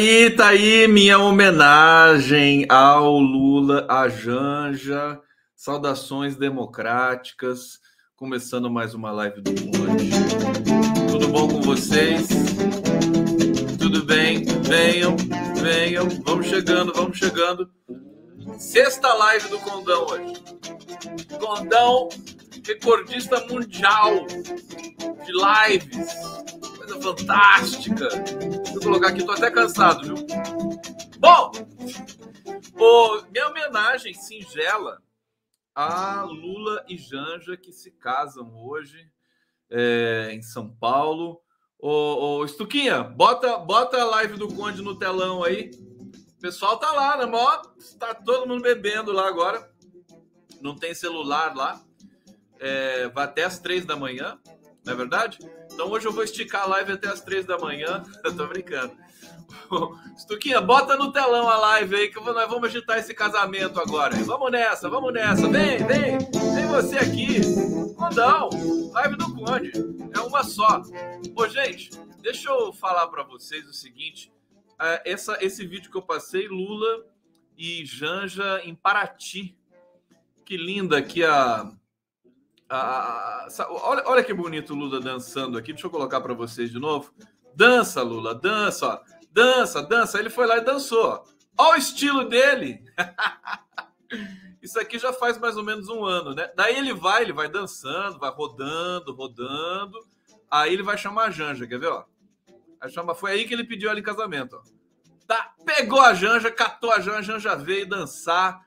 aí, tá aí minha homenagem ao Lula, à Janja. Saudações democráticas. Começando mais uma live do Conde. Tudo bom com vocês? Tudo bem? Venham, venham. Vamos chegando, vamos chegando. Sexta live do Condão hoje. Condão, recordista mundial de lives coisa fantástica. Eu colocar aqui, tô até cansado, viu? Bom, o, minha homenagem singela a Lula e Janja que se casam hoje é, em São Paulo. Ô, ô, Estuquinha, bota, bota a live do Conde no telão aí. O pessoal tá lá, né? Mó, tá todo mundo bebendo lá agora. Não tem celular lá. É, vai até as três da manhã, não é verdade? Então hoje eu vou esticar a live até as três da manhã. Eu tô brincando. Stuquinha, bota no telão a live aí que nós vamos agitar esse casamento agora. Vamos nessa, vamos nessa. Vem, vem, vem você aqui. Condão, live do Conde. É uma só. Ô, gente, deixa eu falar para vocês o seguinte. É, essa, esse vídeo que eu passei, Lula e Janja em Paraty. Que linda aqui a, ah, olha, olha que bonito o Lula dançando aqui. Deixa eu colocar para vocês de novo. Dança, Lula, dança, ó. dança, dança. Ele foi lá e dançou. Olha o estilo dele. Isso aqui já faz mais ou menos um ano, né? Daí ele vai, ele vai dançando, vai rodando, rodando. Aí ele vai chamar a Janja, quer ver, ó? Aí chama, foi aí que ele pediu ela em casamento, ó. Tá, pegou a Janja, catou a Janja, a Janja veio dançar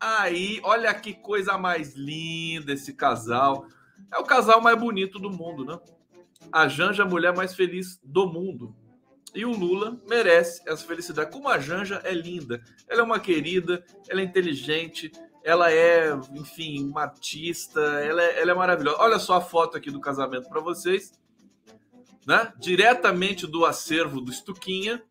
Aí, olha que coisa mais linda esse casal. É o casal mais bonito do mundo, né? A Janja a mulher mais feliz do mundo. E o Lula merece essa felicidade. Como a Janja é linda. Ela é uma querida, ela é inteligente, ela é, enfim, uma artista, ela é, ela é maravilhosa. Olha só a foto aqui do casamento para vocês. Né? Diretamente do acervo do Estuquinha.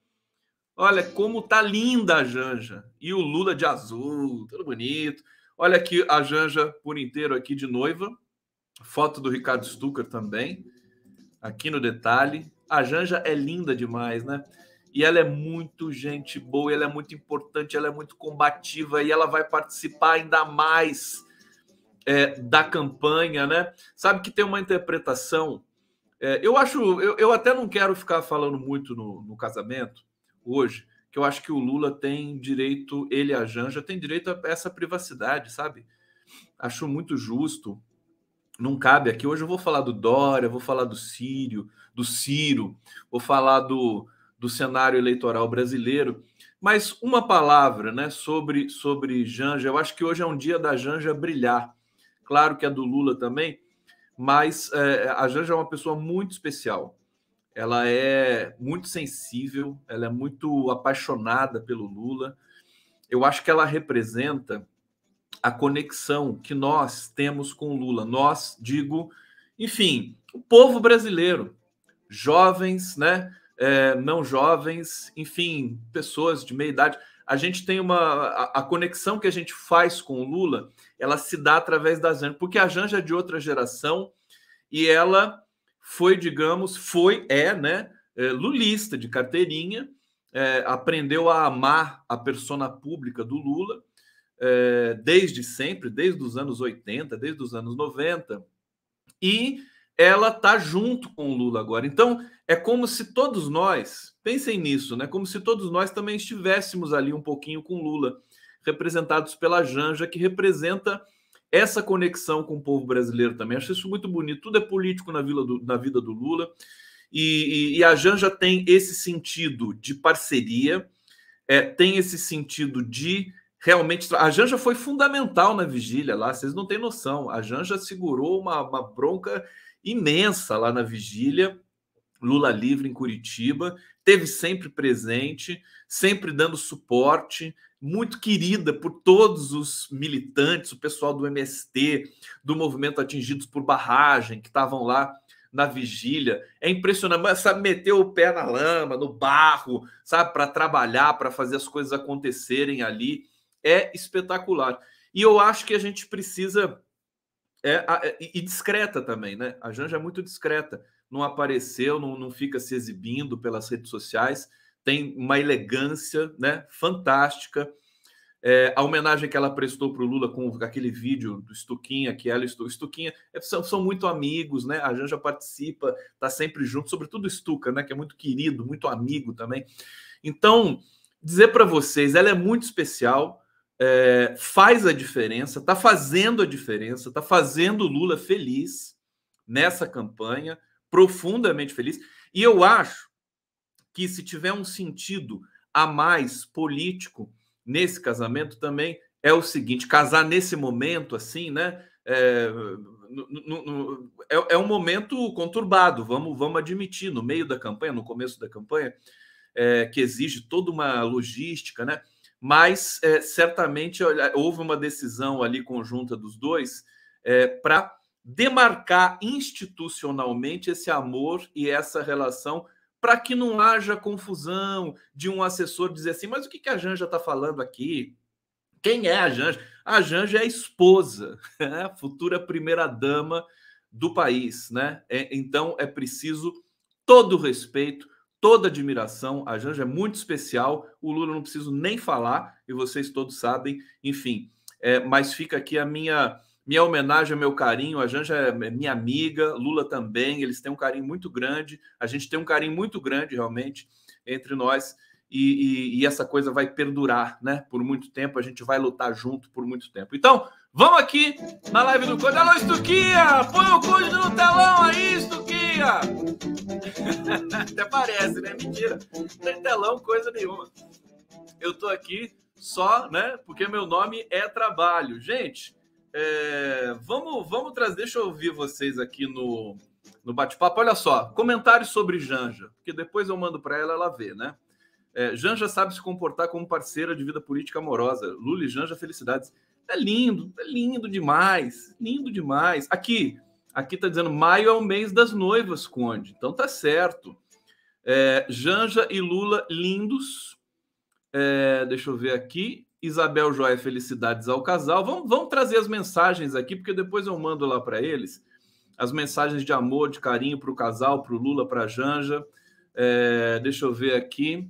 Olha como tá linda a Janja. E o Lula de azul, tudo bonito. Olha aqui a Janja por inteiro aqui de noiva. Foto do Ricardo Stucker também. Aqui no detalhe. A Janja é linda demais, né? E ela é muito gente boa, ela é muito importante, ela é muito combativa e ela vai participar ainda mais é, da campanha, né? Sabe que tem uma interpretação. É, eu acho, eu, eu até não quero ficar falando muito no, no casamento, hoje, que eu acho que o Lula tem direito, ele a Janja tem direito a essa privacidade, sabe? Acho muito justo. Não cabe aqui. Hoje eu vou falar do Dória, vou falar do Sírio, do Ciro, vou falar do, do cenário eleitoral brasileiro. Mas uma palavra né, sobre, sobre Janja. Eu acho que hoje é um dia da Janja brilhar. Claro que é do Lula também, mas é, a Janja é uma pessoa muito especial ela é muito sensível, ela é muito apaixonada pelo Lula. Eu acho que ela representa a conexão que nós temos com o Lula. Nós, digo, enfim, o povo brasileiro, jovens, né? É, não jovens, enfim, pessoas de meia idade. A gente tem uma. A, a, conexão que a gente faz com o Lula, ela se dá através da Janja, porque a Janja é de outra geração e ela foi, digamos, foi, é, né, é, lulista de carteirinha, é, aprendeu a amar a persona pública do Lula é, desde sempre, desde os anos 80, desde os anos 90, e ela tá junto com o Lula agora. Então, é como se todos nós, pensem nisso, né? Como se todos nós também estivéssemos ali um pouquinho com Lula, representados pela Janja, que representa essa conexão com o povo brasileiro também. Acho isso muito bonito. Tudo é político na, do, na vida do Lula. E, e, e, a Janja tem esse sentido de parceria, é, tem esse sentido de realmente. A Janja foi fundamental na vigília lá, vocês não têm noção. A Janja segurou uma, uma bronca imensa lá na vigília. Lula livre em Curitiba, teve sempre presente, sempre dando suporte, muito querida por todos os militantes, o pessoal do MST, do movimento Atingidos por Barragem, que estavam lá na vigília. É impressionante, sabe, meter o pé na lama, no barro, sabe, para trabalhar, para fazer as coisas acontecerem ali. É espetacular. E eu acho que a gente precisa. É, e discreta também, né? A Janja é muito discreta. Não apareceu, não, não fica se exibindo pelas redes sociais tem uma elegância né, fantástica. É, a homenagem que ela prestou para o Lula com aquele vídeo do Stuquinha, que ela e o Stuquinha é, são, são, muito amigos, né? A Janja participa, está sempre junto, sobretudo o Stuca, né? Que é muito querido, muito amigo também. Então, dizer para vocês, ela é muito especial, é, faz a diferença, está fazendo a diferença, está fazendo o Lula feliz nessa campanha, profundamente feliz. E eu acho que se tiver um sentido a mais político nesse casamento também é o seguinte: casar nesse momento, assim, né? É, no, no, é, é, um momento conturbado, vamos, vamos admitir, no meio da campanha, no começo da campanha, é, que exige toda uma logística, né? Mas é, certamente houve uma decisão ali conjunta dos dois é, para demarcar institucionalmente esse amor e essa relação para que não haja confusão de um assessor dizer assim, mas o que, que a Janja está falando aqui? Quem é a Janja? A Janja é a esposa, né? a futura primeira-dama do país, né? É, então é preciso todo respeito, toda admiração. A Janja é muito especial, o Lula não preciso nem falar, e vocês todos sabem, enfim. É, mas fica aqui a minha minha homenagem, meu carinho. A Janja é minha amiga, Lula também. Eles têm um carinho muito grande. A gente tem um carinho muito grande, realmente, entre nós. E, e, e, essa coisa vai perdurar, né? Por muito tempo. A gente vai lutar junto por muito tempo. Então, vamos aqui na live do Conde. Alô, Estuquinha! Põe o Conde no telão aí, Estuquinha! Até parece, né? Mentira. Não tem telão, coisa nenhuma. Eu tô aqui só, né? Porque meu nome é trabalho. Gente, é, vamos, vamos trazer, deixa eu ouvir vocês aqui no, no bate-papo. Olha só, comentários sobre Janja, porque depois eu mando para ela, ela vê, né? É, Janja sabe se comportar como parceira de vida política amorosa. Lula e Janja, felicidades. É lindo, é lindo demais, lindo demais. Aqui, aqui tá dizendo maio é o mês das noivas, Conde. Então tá certo. É, Janja e Lula lindos. É, deixa eu ver aqui. Isabel Joia, felicidades ao casal. Vamos, vamos trazer as mensagens aqui, porque depois eu mando lá para eles as mensagens de amor, de carinho para o casal, para o Lula, para a Janja. É, deixa eu ver aqui.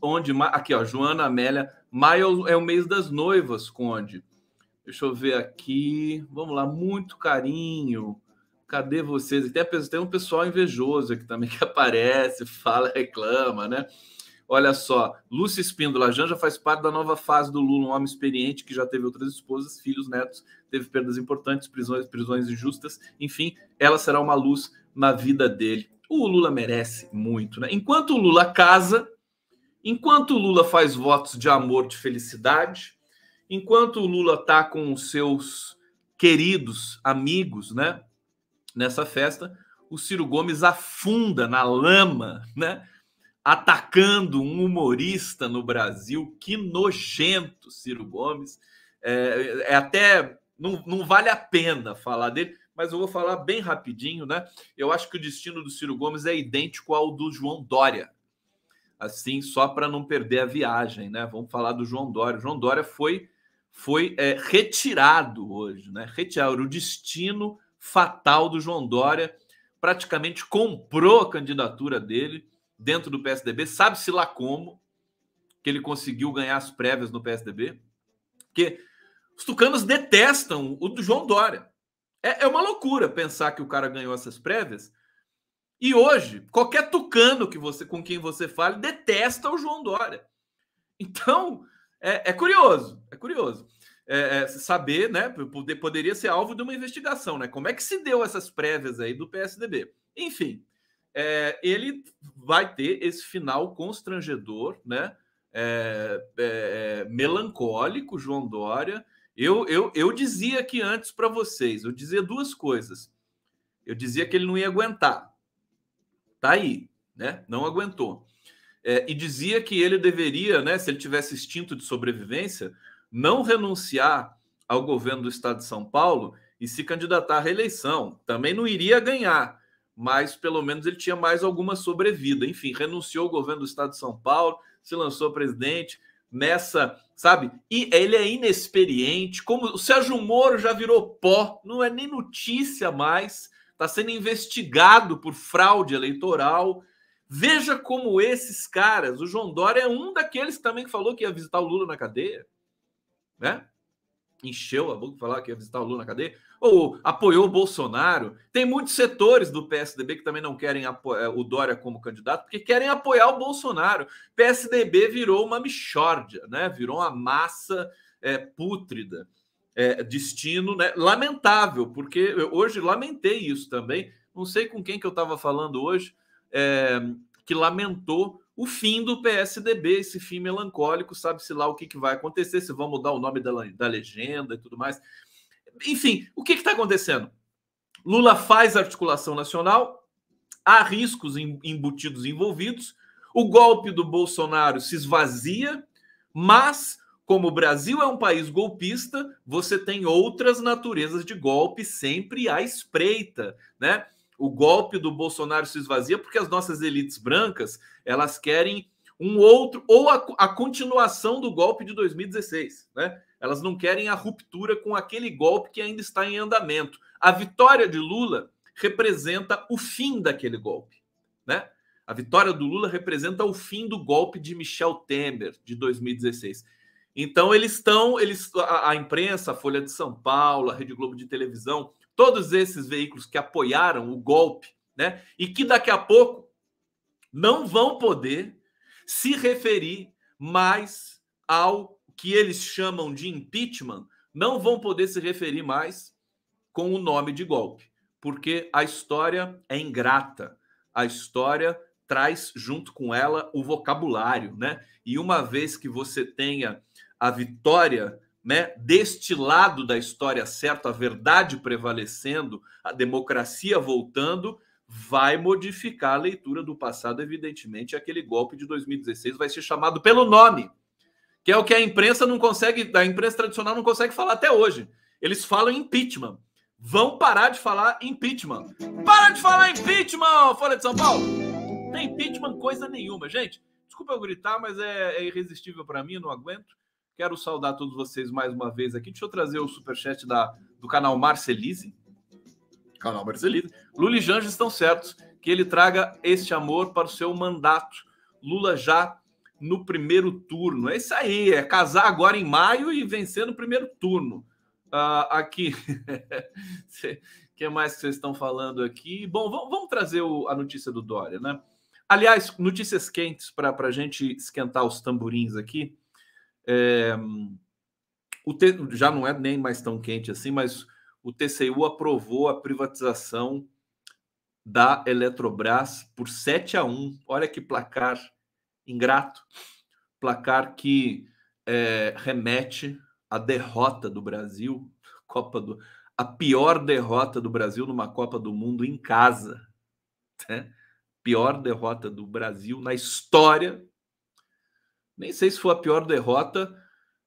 Onde. Aqui, ó, Joana Amélia. Maio é o mês das noivas, Conde. Deixa eu ver aqui. Vamos lá, muito carinho. Cadê vocês? Tem, tem um pessoal invejoso aqui também que aparece, fala, reclama, né? Olha só, Lúcia Espíndola, Janja faz parte da nova fase do Lula, um homem experiente que já teve outras esposas, filhos, netos, teve perdas importantes, prisões, prisões injustas, enfim, ela será uma luz na vida dele. O Lula merece muito, né? Enquanto o Lula casa, enquanto o Lula faz votos de amor, de felicidade, enquanto o Lula tá com os seus queridos amigos, né, nessa festa, o Ciro Gomes afunda na lama, né? Atacando um humorista no Brasil. Que nojento, Ciro Gomes. É, é até. Não, não vale a pena falar dele, mas eu vou falar bem rapidinho, né? Eu acho que o destino do Ciro Gomes é idêntico ao do João Dória. Assim, só para não perder a viagem, né? Vamos falar do João Dória. O João Dória foi, foi é, retirado hoje, né? Retirado. O destino fatal do João Dória praticamente comprou a candidatura dele dentro do PSDB, sabe-se lá como que ele conseguiu ganhar as prévias no PSDB, porque os tucanos detestam o do João Dória. É, é uma loucura pensar que o cara ganhou essas prévias. E hoje, qualquer tucano que você com quem você fale detesta o João Dória. Então, é, é curioso, é curioso. É, é, saber, né? Poder, poderia ser alvo de uma investigação, né? Como é que se deu essas prévias aí do PSDB? Enfim, é, ele vai ter esse final constrangedor, né? É, é, é melancólico, João Dória. Eu, eu, eu dizia aqui antes para vocês, eu dizia duas coisas. Eu dizia que ele não ia aguentar. Tá aí, né? Não aguentou. É, e dizia que ele deveria, né, se ele tivesse instinto de sobrevivência, não renunciar ao governo do estado de São Paulo e se candidatar à reeleição. Também não iria ganhar, mas pelo menos ele tinha mais alguma sobrevida. Enfim, renunciou ao governo do estado de São Paulo, se lançou presidente nessa, sabe? E ele é inexperiente, como o Sérgio Moro já virou pó, não é nem notícia mais, está sendo investigado por fraude eleitoral. Veja como esses caras, o João Dória é um daqueles também que falou que ia visitar o Lula na cadeia, né? Encheu a boca falar que ia visitar o Lula na cadeia, ou apoiou o Bolsonaro. Tem muitos setores do PSDB que também não querem apoiar o Dória como candidato, porque querem apoiar o Bolsonaro. PSDB virou uma mixórdia, né? Virou uma massa é, pútrida. É, destino né? lamentável, porque hoje lamentei isso também. Não sei com quem que eu estava falando hoje é, que lamentou o fim do PSDB, esse fim melancólico, sabe-se lá o que, que vai acontecer, se vão mudar o nome da, da legenda e tudo mais. Enfim, o que está acontecendo? Lula faz articulação nacional, há riscos embutidos envolvidos, o golpe do Bolsonaro se esvazia, mas como o Brasil é um país golpista, você tem outras naturezas de golpe sempre à espreita, né? o golpe do Bolsonaro se esvazia porque as nossas elites brancas elas querem um outro ou a, a, continuação do golpe de 2016, né? Elas não querem a ruptura com aquele golpe que ainda está em andamento. A vitória de Lula representa o fim daquele golpe, né? A vitória do Lula representa o fim do golpe de Michel Temer de 2016. Então eles estão, eles a, a imprensa, a Folha de São Paulo, a Rede Globo de televisão, todos esses veículos que apoiaram o golpe, né? E que daqui a pouco não vão poder se referir mais ao que eles chamam de impeachment, não vão poder se referir mais com o nome de golpe, porque a história é ingrata. A história traz junto com ela o vocabulário, né? E uma vez que você tenha a vitória né, deste lado da história certo, a verdade prevalecendo, a democracia voltando, vai modificar a leitura do passado. Evidentemente, aquele golpe de 2016 vai ser chamado pelo nome, que é o que a imprensa não consegue, a imprensa tradicional não consegue falar até hoje. Eles falam impeachment. Vão parar de falar impeachment. Para de falar impeachment, Folha de São Paulo. Não tem impeachment coisa nenhuma, gente. Desculpa eu gritar, mas é, é irresistível para mim, não aguento. Quero saudar todos vocês mais uma vez aqui. Deixa eu trazer o superchat da, do canal Marcelise. Canal Marcelise. Lula e Janja estão certos que ele traga este amor para o seu mandato. Lula já no primeiro turno. É isso aí, é casar agora em maio e vencer no primeiro turno. Uh, aqui. O que mais que vocês estão falando aqui? Bom, vamos, vamos trazer o, a notícia do Dória, né? Aliás, notícias quentes para a gente esquentar os tamborins aqui. É, o T, já não é nem mais tão quente assim, mas o TCU aprovou a privatização da Eletrobras por 7 a 1. Olha que placar ingrato, placar que é, remete à derrota do Brasil, Copa do, a pior derrota do Brasil numa Copa do Mundo em casa, né? pior derrota do Brasil na história nem sei se foi a pior derrota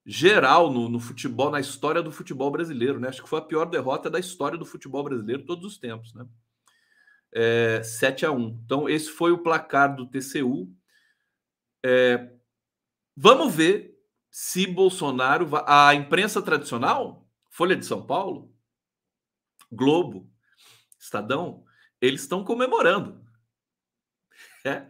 geral no, no, futebol, na história do futebol brasileiro, né? Acho que foi a pior derrota da história do futebol brasileiro todos os tempos, né? É, 7 a 1. Então, esse foi o placar do TCU. É, vamos ver se Bolsonaro. Vai... A imprensa tradicional, Folha de São Paulo, Globo, Estadão, eles estão comemorando. É.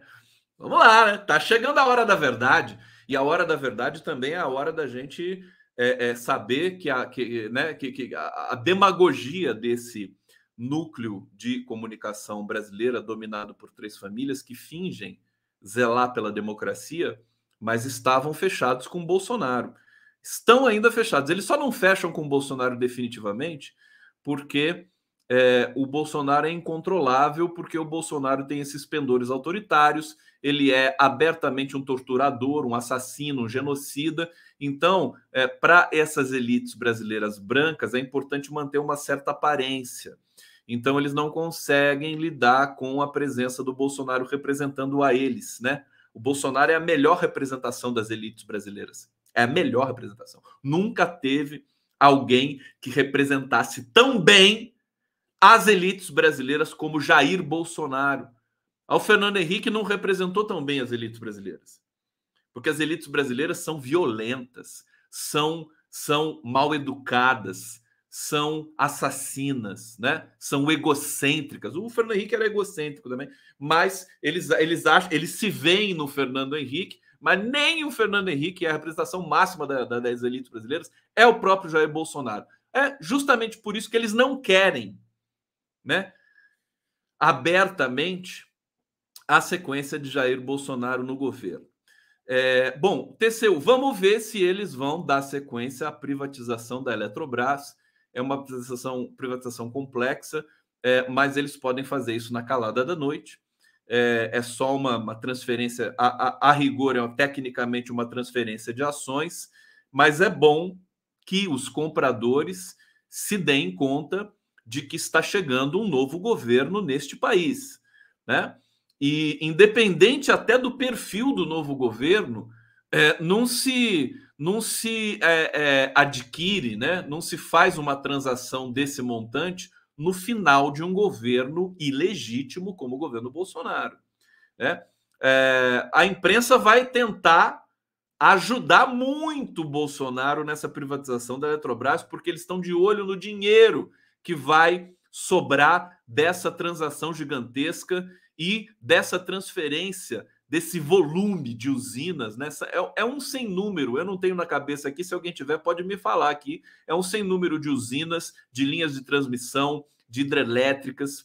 Vamos lá, né? Tá chegando a hora da verdade. E a hora da verdade também é a hora da gente é, é saber que, a, que, né, que, que a, a demagogia desse núcleo de comunicação brasileira dominado por três famílias que fingem zelar pela democracia, mas estavam fechados com Bolsonaro. Estão ainda fechados. Eles só não fecham com Bolsonaro definitivamente porque é, o Bolsonaro é incontrolável, porque o Bolsonaro tem esses pendores autoritários ele é abertamente um torturador, um assassino, um genocida. Então, é, para essas elites brasileiras brancas, é importante manter uma certa aparência. Então, eles não conseguem lidar com a presença do Bolsonaro representando a eles, né? O Bolsonaro é a melhor representação das elites brasileiras. É a melhor representação. Nunca teve alguém que representasse tão bem as elites brasileiras como Jair Bolsonaro o Fernando Henrique não representou tão bem as elites brasileiras. Porque as elites brasileiras são violentas, são, são mal educadas, são assassinas, né? São egocêntricas. O Fernando Henrique era egocêntrico também, mas eles, eles acham, eles se veem no Fernando Henrique, mas nem o Fernando Henrique, é a representação máxima da, da, das elites brasileiras, é o próprio Jair Bolsonaro. É justamente por isso que eles não querem, né? Abertamente a sequência de Jair Bolsonaro no governo. É, bom, TCU, vamos ver se eles vão dar sequência à privatização da Eletrobras. É uma privatização, privatização complexa, é, mas eles podem fazer isso na calada da noite. É, é só uma, uma transferência, a, a, a, rigor, é tecnicamente uma transferência de ações, mas é bom que os compradores se deem conta de que está chegando um novo governo neste país. Né? E independente até do perfil do novo governo, é, não se não se é, é, adquire, né? não se faz uma transação desse montante no final de um governo ilegítimo como o governo Bolsonaro. Né? É, a imprensa vai tentar ajudar muito o Bolsonaro nessa privatização da Eletrobras, porque eles estão de olho no dinheiro que vai sobrar dessa transação gigantesca e dessa transferência desse volume de usinas, né? É, é, um sem número, eu não tenho na cabeça aqui, se alguém tiver pode me falar aqui. É um sem número de usinas, de linhas de transmissão, de hidrelétricas,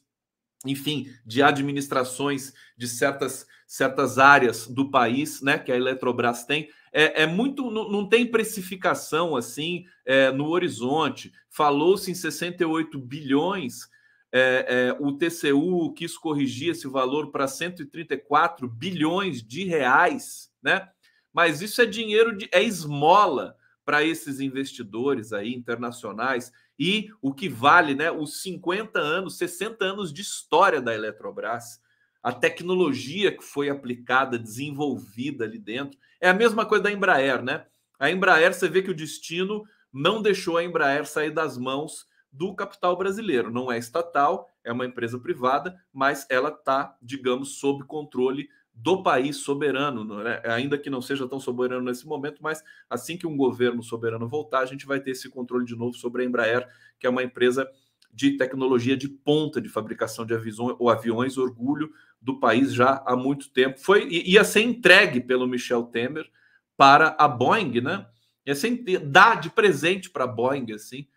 enfim, de administrações de certas, certas áreas do país, né? Que a Eletrobras tem. É, é muito, não, não, tem precificação assim é, no horizonte. Falou-se em 68 bilhões é, é, o TCU quis corrigir esse valor para 134 bilhões de reais, né? Mas isso é dinheiro de é esmola para esses investidores aí internacionais e o que vale, né? Os 50 anos, 60 anos de história da Eletrobras, a tecnologia que foi aplicada, desenvolvida ali dentro, é a mesma coisa da Embraer, né? A Embraer, você vê que o destino não deixou a Embraer sair das mãos do capital brasileiro. Não é estatal, é uma empresa privada, mas ela está, digamos, sob controle do país soberano, né? ainda que não seja tão soberano nesse momento, mas assim que um governo soberano voltar, a gente vai ter esse controle de novo sobre a Embraer, que é uma empresa de tecnologia de ponta de fabricação de aviões, ou aviões, orgulho do país já há muito tempo. Foi ia ser entregue pelo Michel Temer para a Boeing, né? Ia ser dar de presente para a Boeing assim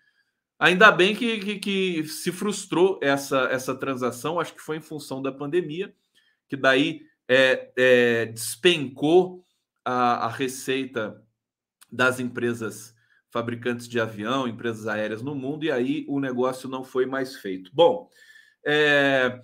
Ainda bem que, que, que, se frustrou essa, essa transação, acho que foi em função da pandemia, que daí é, é, despencou a, a, receita das empresas fabricantes de avião, empresas aéreas no mundo, e aí o negócio não foi mais feito. Bom, é,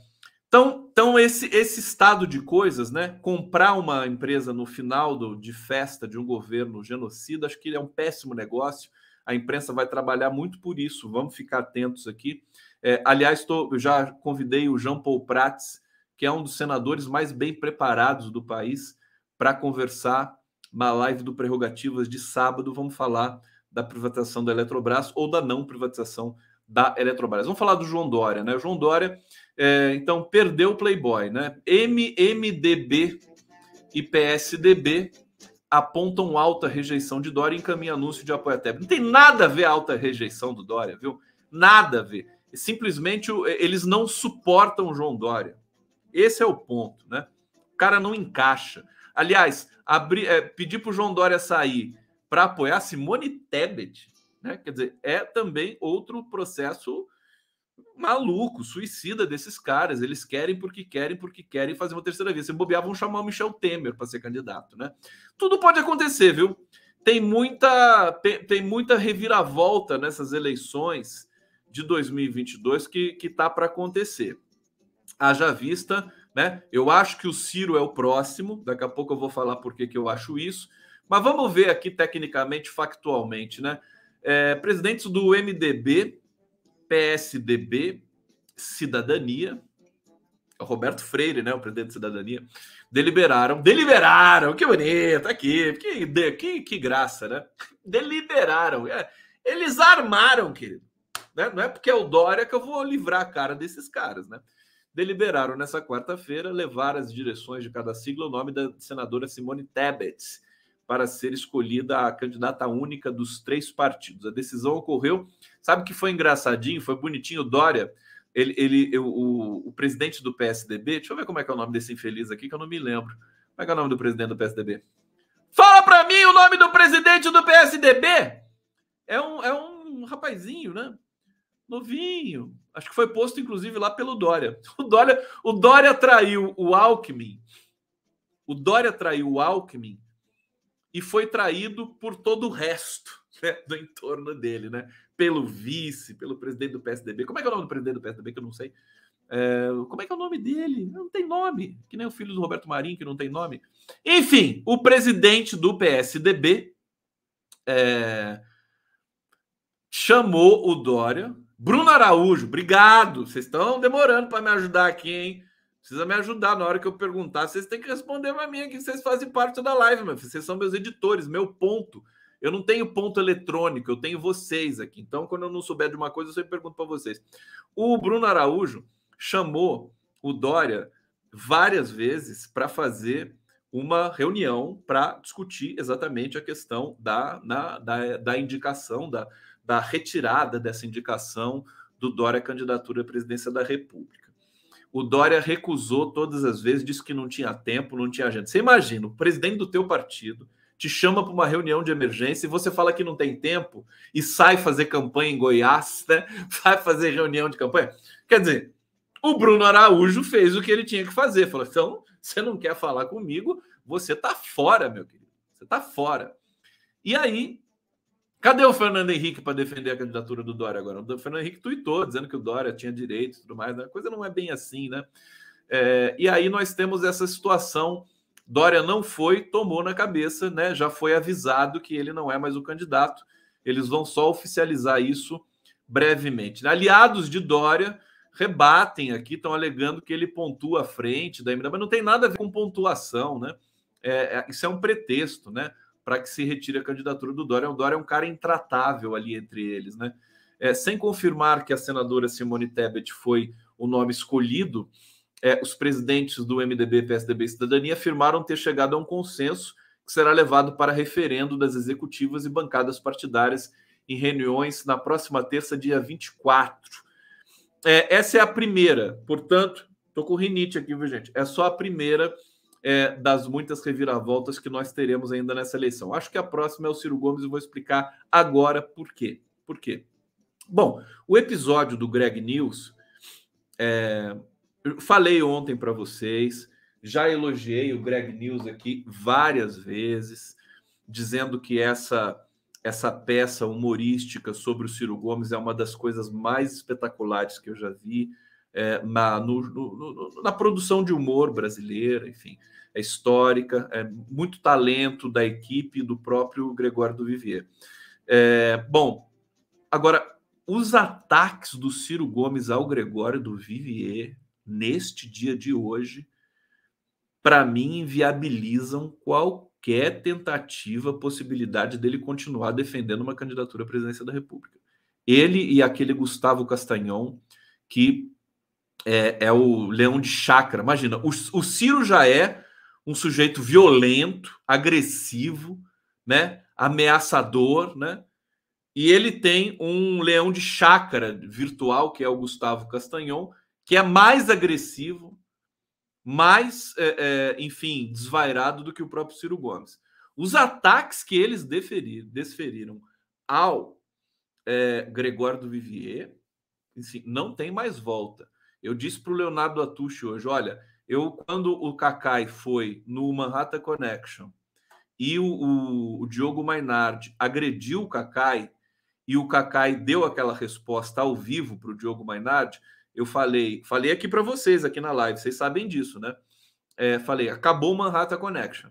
então, então esse, esse estado de coisas, né? Comprar uma empresa no final do, de festa de um governo genocida, acho que é um péssimo negócio a imprensa vai trabalhar muito por isso. Vamos ficar atentos aqui. É, aliás, tô, eu já convidei o Jean Paul Prats, que é um dos senadores mais bem preparados do país, para conversar na live do Prerrogativas de sábado. Vamos falar da privatização da Eletrobras ou da não privatização da Eletrobras. Vamos falar do João Dória, né? O João Dória, é, então, perdeu o Playboy, né? MMDB e PSDB apontam alta rejeição de Dória e encaminha anúncio de apoio a Tebet. Não tem nada a ver a alta rejeição do Dória, viu? Nada a ver. Simplesmente eles não suportam o João Dória. Esse é o ponto, né? O cara não encaixa. Aliás, abrir, é, pedir para o João Dória sair para apoiar Simone Tebet, né? Quer dizer, é também outro processo maluco, suicida desses caras. Eles querem porque querem, porque querem fazer uma terceira via. Se bobear, vão chamar o Michel Temer para ser candidato, né? Tudo pode acontecer, viu? Tem muita, tem, tem muita reviravolta nessas eleições de 2022 que, que tá para acontecer. Haja vista, né? Eu acho que o Ciro é o próximo. Daqui a pouco eu vou falar por que, eu acho isso. Mas vamos ver aqui tecnicamente, factualmente, né? É, presidentes do MDB PSDB, Cidadania, é Roberto Freire, né, o presidente de Cidadania, deliberaram, deliberaram, que bonito, aqui, que, que, que graça, né? Deliberaram, é, eles armaram, querido. Né? Não é porque é o Dória que eu vou livrar a cara desses caras, né? Deliberaram nessa quarta-feira levar as direções de cada sigla o nome da senadora Simone Tebet para ser escolhida a candidata única dos três partidos. A decisão ocorreu, sabe que foi engraçadinho, foi bonitinho. Dória, ele, ele o, o, presidente do PSDB, deixa eu ver como é que é o nome desse infeliz aqui, que eu não me lembro. Como é que é o nome do presidente do PSDB? Fala para mim o nome do presidente do PSDB! É um, é um rapazinho, né? Novinho. Acho que foi posto, inclusive, lá pelo Dória. O Dória, o Dória traiu o Alckmin. O Dória traiu o Alckmin e foi traído por todo o resto né, do entorno dele, né? Pelo vice, pelo presidente do PSDB. Como é que é o nome do presidente do PSDB que eu não sei? É, como é que é o nome dele? Não tem nome. Que nem o filho do Roberto Marinho, que não tem nome. Enfim, o presidente do PSDB é, chamou o Dória. Bruno Araújo, obrigado. Vocês estão demorando para me ajudar aqui, hein? Precisa me ajudar na hora que eu perguntar. Vocês têm que responder para mim aqui, vocês fazem parte da live, meu. Vocês são meus editores, meu ponto. Eu não tenho ponto eletrônico, eu tenho vocês aqui. Então, quando eu não souber de uma coisa, eu sempre pergunto para vocês. O Bruno Araújo chamou o Dória várias vezes para fazer uma reunião para discutir exatamente a questão da, na, da, da indicação, da, da retirada dessa indicação do Dória candidatura à presidência da República. O Dória recusou todas as vezes, disse que não tinha tempo, não tinha agenda. Você imagina, o presidente do teu partido te chama para uma reunião de emergência e você fala que não tem tempo e sai fazer campanha em Goiás, né? Vai fazer reunião de campanha. Quer dizer, o Bruno Araújo fez o que ele tinha que fazer. Falou: então, você não quer falar comigo, você tá fora, meu querido. Você tá fora. E aí, Cadê o Fernando Henrique para defender a candidatura do Dória agora? O Fernando Henrique tuitou dizendo que o Dória tinha direito e tudo mais. Né? A coisa não é bem assim, né? É, e aí nós temos essa situação. Dória não foi, tomou na cabeça, né? Já foi avisado que ele não é mais o candidato. Eles vão só oficializar isso brevemente. Aliados de Dória rebatem aqui, estão alegando que ele pontua à frente da MDB, mas não tem nada a ver com pontuação, né? É, é, isso é um pretexto, né? Para que se retire a candidatura do Dória. O Dória é um cara intratável ali entre eles, né? É, sem confirmar que a senadora Simone Tebet foi o nome escolhido, é, os presidentes do MDB, PSDB e Cidadania afirmaram ter chegado a um consenso que será levado para referendo das executivas e bancadas partidárias em reuniões na próxima terça, dia 24. É, essa é a primeira, portanto, estou com rinite aqui, viu, gente? É só a primeira é, das muitas reviravoltas que nós teremos ainda nessa eleição. Acho que a próxima é o Ciro Gomes e vou explicar agora por quê. Por quê? Bom, o episódio do Greg News, é, falei ontem para vocês, já elogiei o Greg News aqui várias vezes, dizendo que essa essa peça humorística sobre o Ciro Gomes é uma das coisas mais espetaculares que eu já vi é, na, no, no, na produção de humor brasileira, enfim é histórica, é muito talento da equipe do próprio Gregório do Vivier. É, bom, agora, os ataques do Ciro Gomes ao Gregório do Vivier neste dia de hoje, para mim, inviabilizam qualquer tentativa, possibilidade dele continuar defendendo uma candidatura à presidência da República. Ele e aquele Gustavo Castanhon, que é, é o leão de chácara. Imagina, o, o Ciro já é um sujeito violento, agressivo, né, ameaçador, né? E ele tem um leão de chácara virtual, que é o Gustavo Castanhon, que é mais agressivo, mais, é, é, enfim, desvairado do que o próprio Ciro Gomes. Os ataques que eles deferiram, desferiram ao é, Gregório do Vivier, enfim, não tem mais volta. Eu disse para o Leonardo Atucci hoje: olha, eu, quando o Kakai foi no Manhattan Connection e o, o, o Diogo Mainardi agrediu o Kakai e o Kakai deu aquela resposta ao vivo para o Diogo Mainardi, eu falei, falei aqui para vocês aqui na live, vocês sabem disso, né? É, falei, acabou o Manhattan Connection.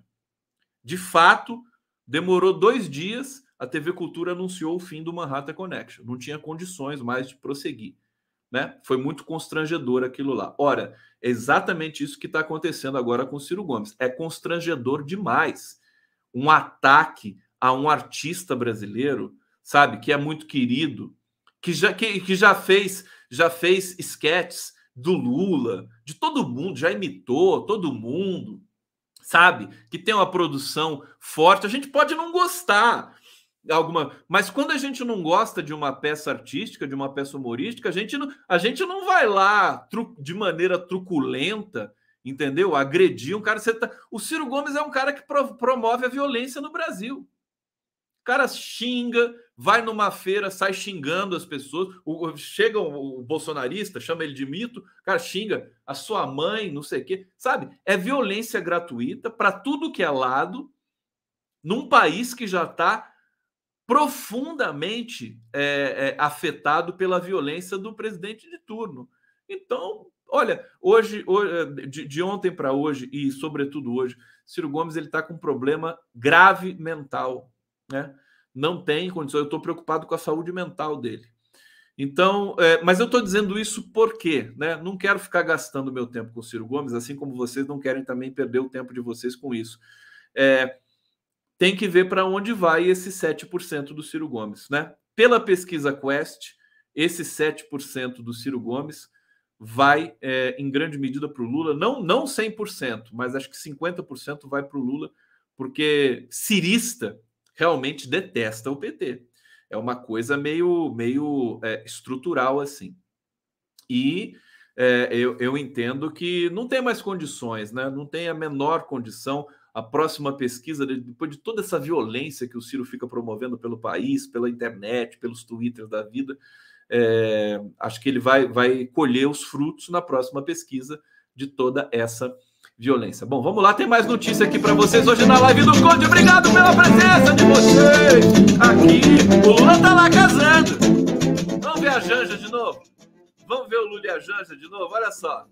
De fato, demorou dois dias, a TV Cultura anunciou o fim do Manhattan Connection. Não tinha condições mais de prosseguir. Né? Foi muito constrangedor aquilo lá. Ora, é exatamente isso que está acontecendo agora com Ciro Gomes. É constrangedor demais um ataque a um artista brasileiro, sabe, que é muito querido, que já, que, que já fez já fez esquetes do Lula, de todo mundo, já imitou todo mundo, sabe? Que tem uma produção forte. A gente pode não gostar alguma, mas quando a gente não gosta de uma peça artística, de uma peça humorística, a gente não, a gente não vai lá tru, de maneira truculenta, entendeu? Agredir um cara. Você tá, o Ciro Gomes é um cara que pro, promove a violência no Brasil. O cara xinga, vai numa feira, sai xingando as pessoas. O, chega o, o, bolsonarista, chama ele de mito, o cara xinga a sua mãe, não sei o quê. Sabe? É violência gratuita para tudo que é lado, num país que já está profundamente é, é, afetado pela violência do presidente de turno. Então, olha, hoje, hoje de, de ontem para hoje, e sobretudo hoje, Ciro Gomes ele está com um problema grave mental. Né? não tem condições. Eu estou preocupado com a saúde mental dele. Então, é, mas eu estou dizendo isso porque, né? Não quero ficar gastando meu tempo com o Ciro Gomes, assim como vocês não querem também perder o tempo de vocês com isso. É, tem que ver para onde vai esse 7% do Ciro Gomes, né? Pela pesquisa Quest, esse 7% do Ciro Gomes vai é, em grande medida para o Lula, não, não 100%, mas acho que 50% vai para o Lula, porque cirista realmente detesta o PT. É uma coisa meio, meio é, estrutural assim. E é, eu, eu entendo que não tem mais condições, né? não tem a menor condição. A próxima pesquisa, depois de toda essa violência que o Ciro fica promovendo pelo país, pela internet, pelos twitters da vida, é, acho que ele vai, vai colher os frutos na próxima pesquisa de toda essa violência. Bom, vamos lá, tem mais notícia aqui para vocês hoje na live do Conde. Obrigado pela presença de vocês aqui. O Lula tá lá casando. Vamos ver a Janja de novo? Vamos ver o Lula e a Janja de novo? Olha só.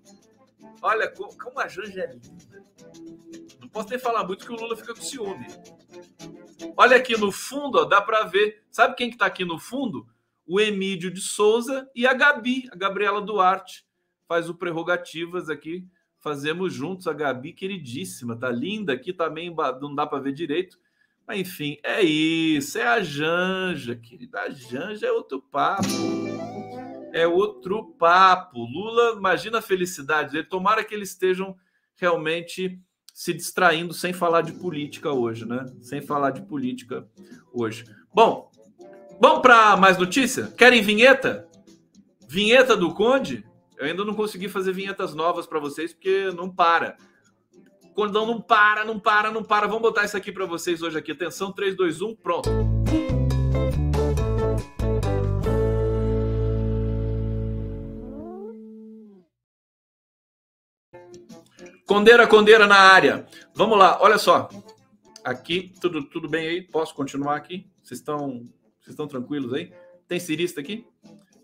Olha como a Janja é linda. Posso nem falar muito que o Lula fica com ciúme. Olha aqui no fundo, ó, dá para ver. Sabe quem que tá aqui no fundo? O Emílio de Souza e a Gabi, a Gabriela Duarte. Faz o prerrogativas aqui fazemos juntos a Gabi, queridíssima, tá linda aqui também, não dá para ver direito. Mas enfim, é isso, é a Janja, querida. A Janja é outro papo. É outro papo. Lula, imagina a felicidade dele. Tomara que eles estejam realmente se distraindo sem falar de política hoje, né? Sem falar de política hoje. Bom, vamos para mais notícia? Querem vinheta? Vinheta do Conde? Eu ainda não consegui fazer vinhetas novas para vocês porque não para. Quando não para, não para, não para. Vamos botar isso aqui para vocês hoje aqui. Atenção, 3, 2, 1, pronto. Condeira, Condeira na área. Vamos lá, olha só. Aqui, tudo, tudo bem aí? Posso continuar aqui? Vocês estão, vocês estão tranquilos aí? Tem cirista aqui?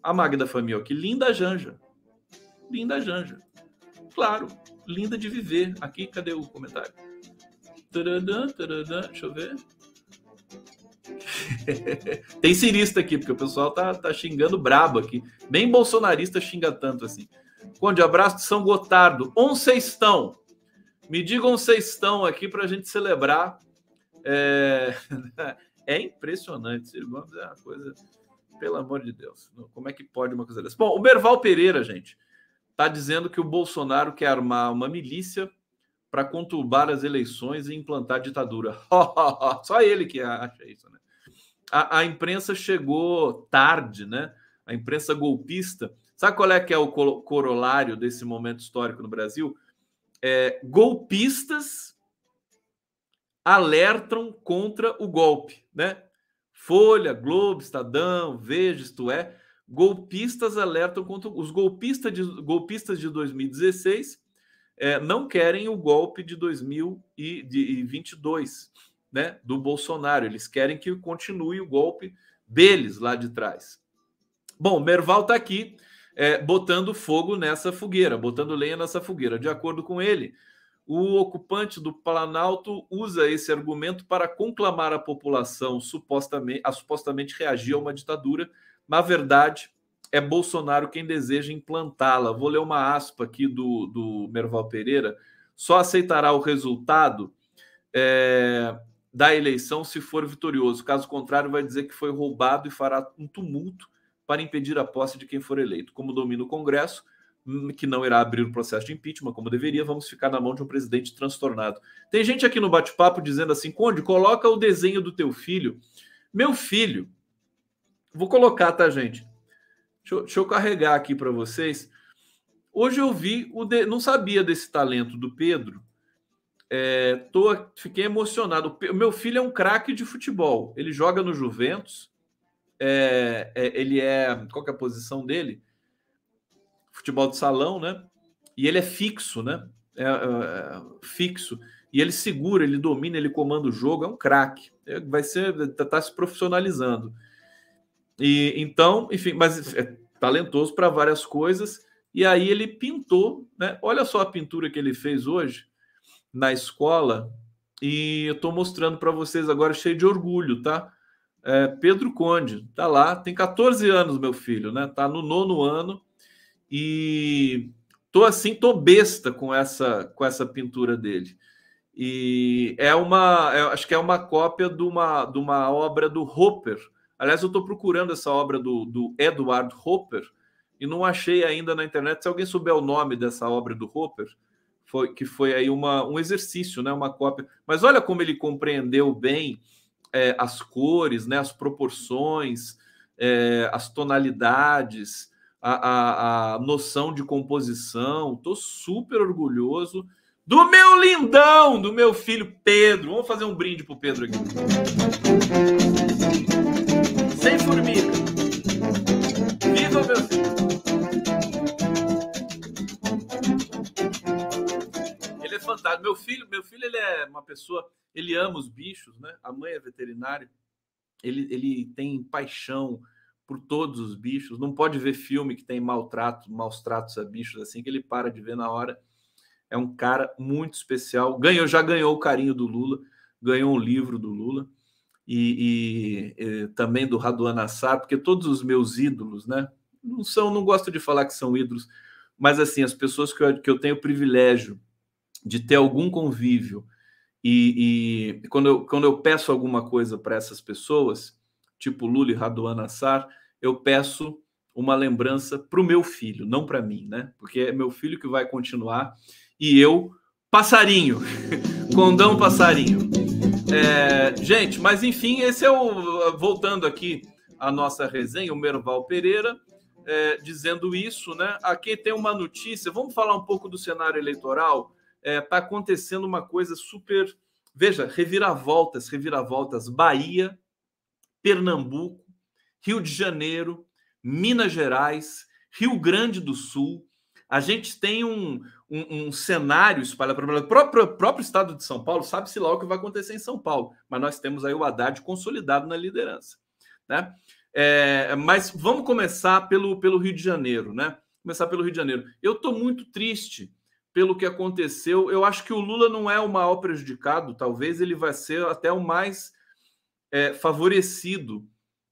A Magda Família, que linda Janja. Linda Janja. Claro, linda de viver. Aqui, cadê o comentário? Tadadã, tadadã, deixa eu ver. Tem cirista aqui, porque o pessoal tá, tá xingando brabo aqui. Nem bolsonarista xinga tanto assim. Conde, abraço de São Gotardo. Um sextão. Me digam um sextão aqui para a gente celebrar. É... é impressionante. Gomes é uma coisa. Pelo amor de Deus. Como é que pode uma coisa dessa? Bom, o Berval Pereira, gente está dizendo que o Bolsonaro quer armar uma milícia para conturbar as eleições e implantar ditadura. Só ele que acha isso, né? A, a, imprensa chegou tarde, né? A imprensa golpista. Sabe qual é que é o corolário desse momento histórico no Brasil? É, golpistas alertam contra o golpe, né? Folha, Globo, Estadão, Veja, isto é, golpistas alertam contra os golpistas de, golpistas de 2016 é, não querem o golpe de 2022, né, do Bolsonaro. Eles querem que continue o golpe deles lá de trás. Bom, Merval está aqui é, botando fogo nessa fogueira, botando lenha nessa fogueira. De acordo com ele, o ocupante do Planalto usa esse argumento para conclamar a população supostamente, a supostamente reagir a uma ditadura na verdade, é Bolsonaro quem deseja implantá-la. Vou ler uma aspa aqui do, do Merval Pereira. Só aceitará o resultado é, da eleição se for vitorioso. Caso contrário, vai dizer que foi roubado e fará um tumulto para impedir a posse de quem for eleito. Como domina o Congresso, hum, que não irá abrir o processo de impeachment como deveria, vamos ficar na mão de um presidente transtornado. Tem gente aqui no bate-papo dizendo assim: Conde, coloca o desenho do teu filho. Meu filho, vou colocar, tá, gente? Deixa eu, deixa eu carregar aqui para vocês. Hoje eu vi, o de... não sabia desse talento do Pedro. É, tô, fiquei emocionado. Meu filho é um craque de futebol. Ele joga no Juventus. É, é, ele é. Qual é a posição dele? Futebol de salão, né? E ele é fixo, né? É, é, é, fixo. E ele segura, ele domina, ele comanda o jogo. É um craque. É, vai ser. Tá, tá se profissionalizando. E então, enfim, mas é talentoso para várias coisas. E aí ele pintou, né? Olha só a pintura que ele fez hoje na escola. E eu estou mostrando para vocês agora, cheio de orgulho, tá? É, Pedro Conde, tá lá, tem 14 anos, meu filho, né? Tá no nono ano e tô assim, tô besta com essa com essa pintura dele. E é uma, é, acho que é uma cópia de uma, de uma obra do Hopper, Aliás, eu estou procurando essa obra do, do Edward Hopper e não achei ainda na internet. Se alguém souber o nome dessa obra do Hopper, foi, que foi aí uma, um exercício, né, uma cópia. Mas olha como ele compreendeu bem é, as cores, né, as proporções, é, as tonalidades, a, a, a, noção de composição. Estou super orgulhoso do meu lindão, do meu filho Pedro. Vamos fazer um brinde para o Pedro aqui. Sem. Fantástico. Meu filho, meu filho, ele é uma pessoa, ele ama os bichos, né? A mãe é veterinária. Ele, ele tem paixão por todos os bichos. Não pode ver filme que tem maltrato, maus tratos a bichos assim que ele para de ver na hora. É um cara muito especial. Ganhou, já ganhou o carinho do Lula, ganhou um livro do Lula e, e, e também do Raduan Assar, porque todos os meus ídolos, né? Não são, não gosto de falar que são ídolos, mas assim, as pessoas que eu, que eu tenho privilégio de ter algum convívio e, e quando, eu, quando eu peço alguma coisa para essas pessoas, tipo Lula e Raduan Assar, eu peço uma lembrança para o meu filho, não para mim, né? Porque é meu filho que vai continuar e eu, passarinho, condão passarinho. É, gente, mas enfim, esse é o. Voltando aqui à nossa resenha, o Merval Pereira, é, dizendo isso, né? Aqui tem uma notícia. Vamos falar um pouco do cenário eleitoral. Está é, tá acontecendo uma coisa super. Veja, reviravoltas, reviravoltas. Bahia, Pernambuco, Rio de Janeiro, Minas Gerais, Rio Grande do Sul. A gente tem um, um, um cenário espalhado para o próprio, próprio estado de São Paulo, sabe-se lá o que vai acontecer em São Paulo, mas nós temos aí o Haddad consolidado na liderança. Né? É, mas vamos começar pelo, pelo Rio de Janeiro, né? Começar pelo Rio de Janeiro. Eu estou muito triste pelo que aconteceu. Eu acho que o Lula não é o maior prejudicado, talvez ele vai ser até o mais é, favorecido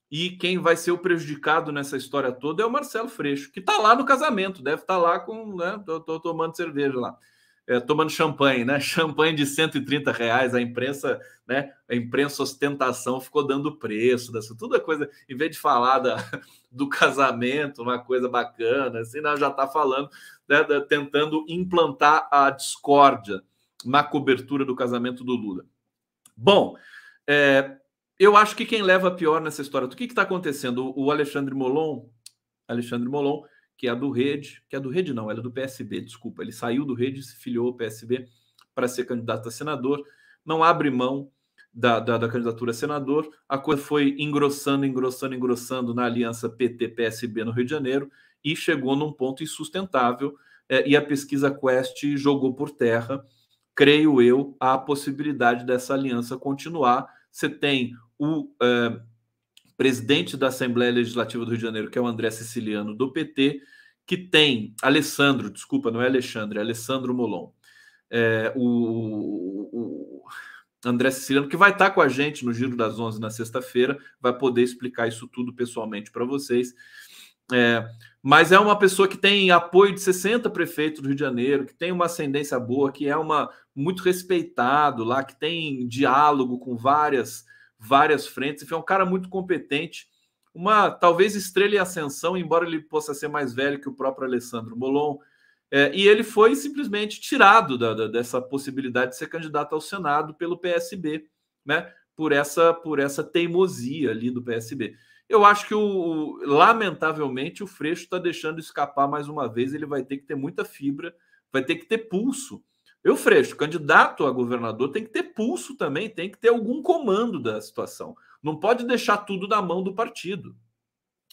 e quem vai ser o prejudicado nessa história toda é o Marcelo Freixo, que está lá no casamento, deve estar tá lá com. Né, tô, tomando cerveja lá. É, tomando champanhe, né? Champanhe de 130 reais, a imprensa, né? A imprensa ostentação ficou dando preço, dessa, tudo é coisa, em vez de falar da, do casamento, uma coisa bacana, assim, nós já está falando, né, tentando implantar a discórdia na cobertura do casamento do Lula. Bom, é, eu acho que quem leva pior nessa história, o que está acontecendo? O Alexandre Molon, Alexandre Molon, que é do Rede, que é do Rede não, ela é do PSB, desculpa, ele saiu do Rede e se filiou ao PSB para ser candidato a senador, não abre mão da, da, da, candidatura a senador, a coisa foi engrossando, engrossando, engrossando na aliança PT-PSB no Rio de Janeiro e chegou num ponto insustentável é, e a pesquisa Quest jogou por terra, creio eu, a possibilidade dessa aliança continuar. Você tem o é, presidente da Assembleia Legislativa do Rio de Janeiro, que é o André Siciliano, do PT, que tem Alessandro, desculpa, não é Alexandre, é Alessandro Molon. É, o, o, André Siciliano, que vai estar com a gente no Giro das Onze na sexta-feira, vai poder explicar isso tudo pessoalmente para vocês. É, mas é uma pessoa que tem apoio de 60 prefeitos do Rio de Janeiro, que tem uma ascendência boa, que é uma muito respeitado lá, que tem diálogo com várias várias frentes. Enfim, é um cara muito competente, uma talvez estrela em ascensão, embora ele possa ser mais velho que o próprio Alessandro Molon. É, e ele foi simplesmente tirado da, da, dessa possibilidade de ser candidato ao Senado pelo PSB, né? Por essa, por essa teimosia ali do PSB. Eu acho que, o, lamentavelmente, o Freixo está deixando escapar mais uma vez. Ele vai ter que ter muita fibra, vai ter que ter pulso. Eu, Freixo, candidato a governador, tem que ter pulso também, tem que ter algum comando da situação. Não pode deixar tudo na mão do partido,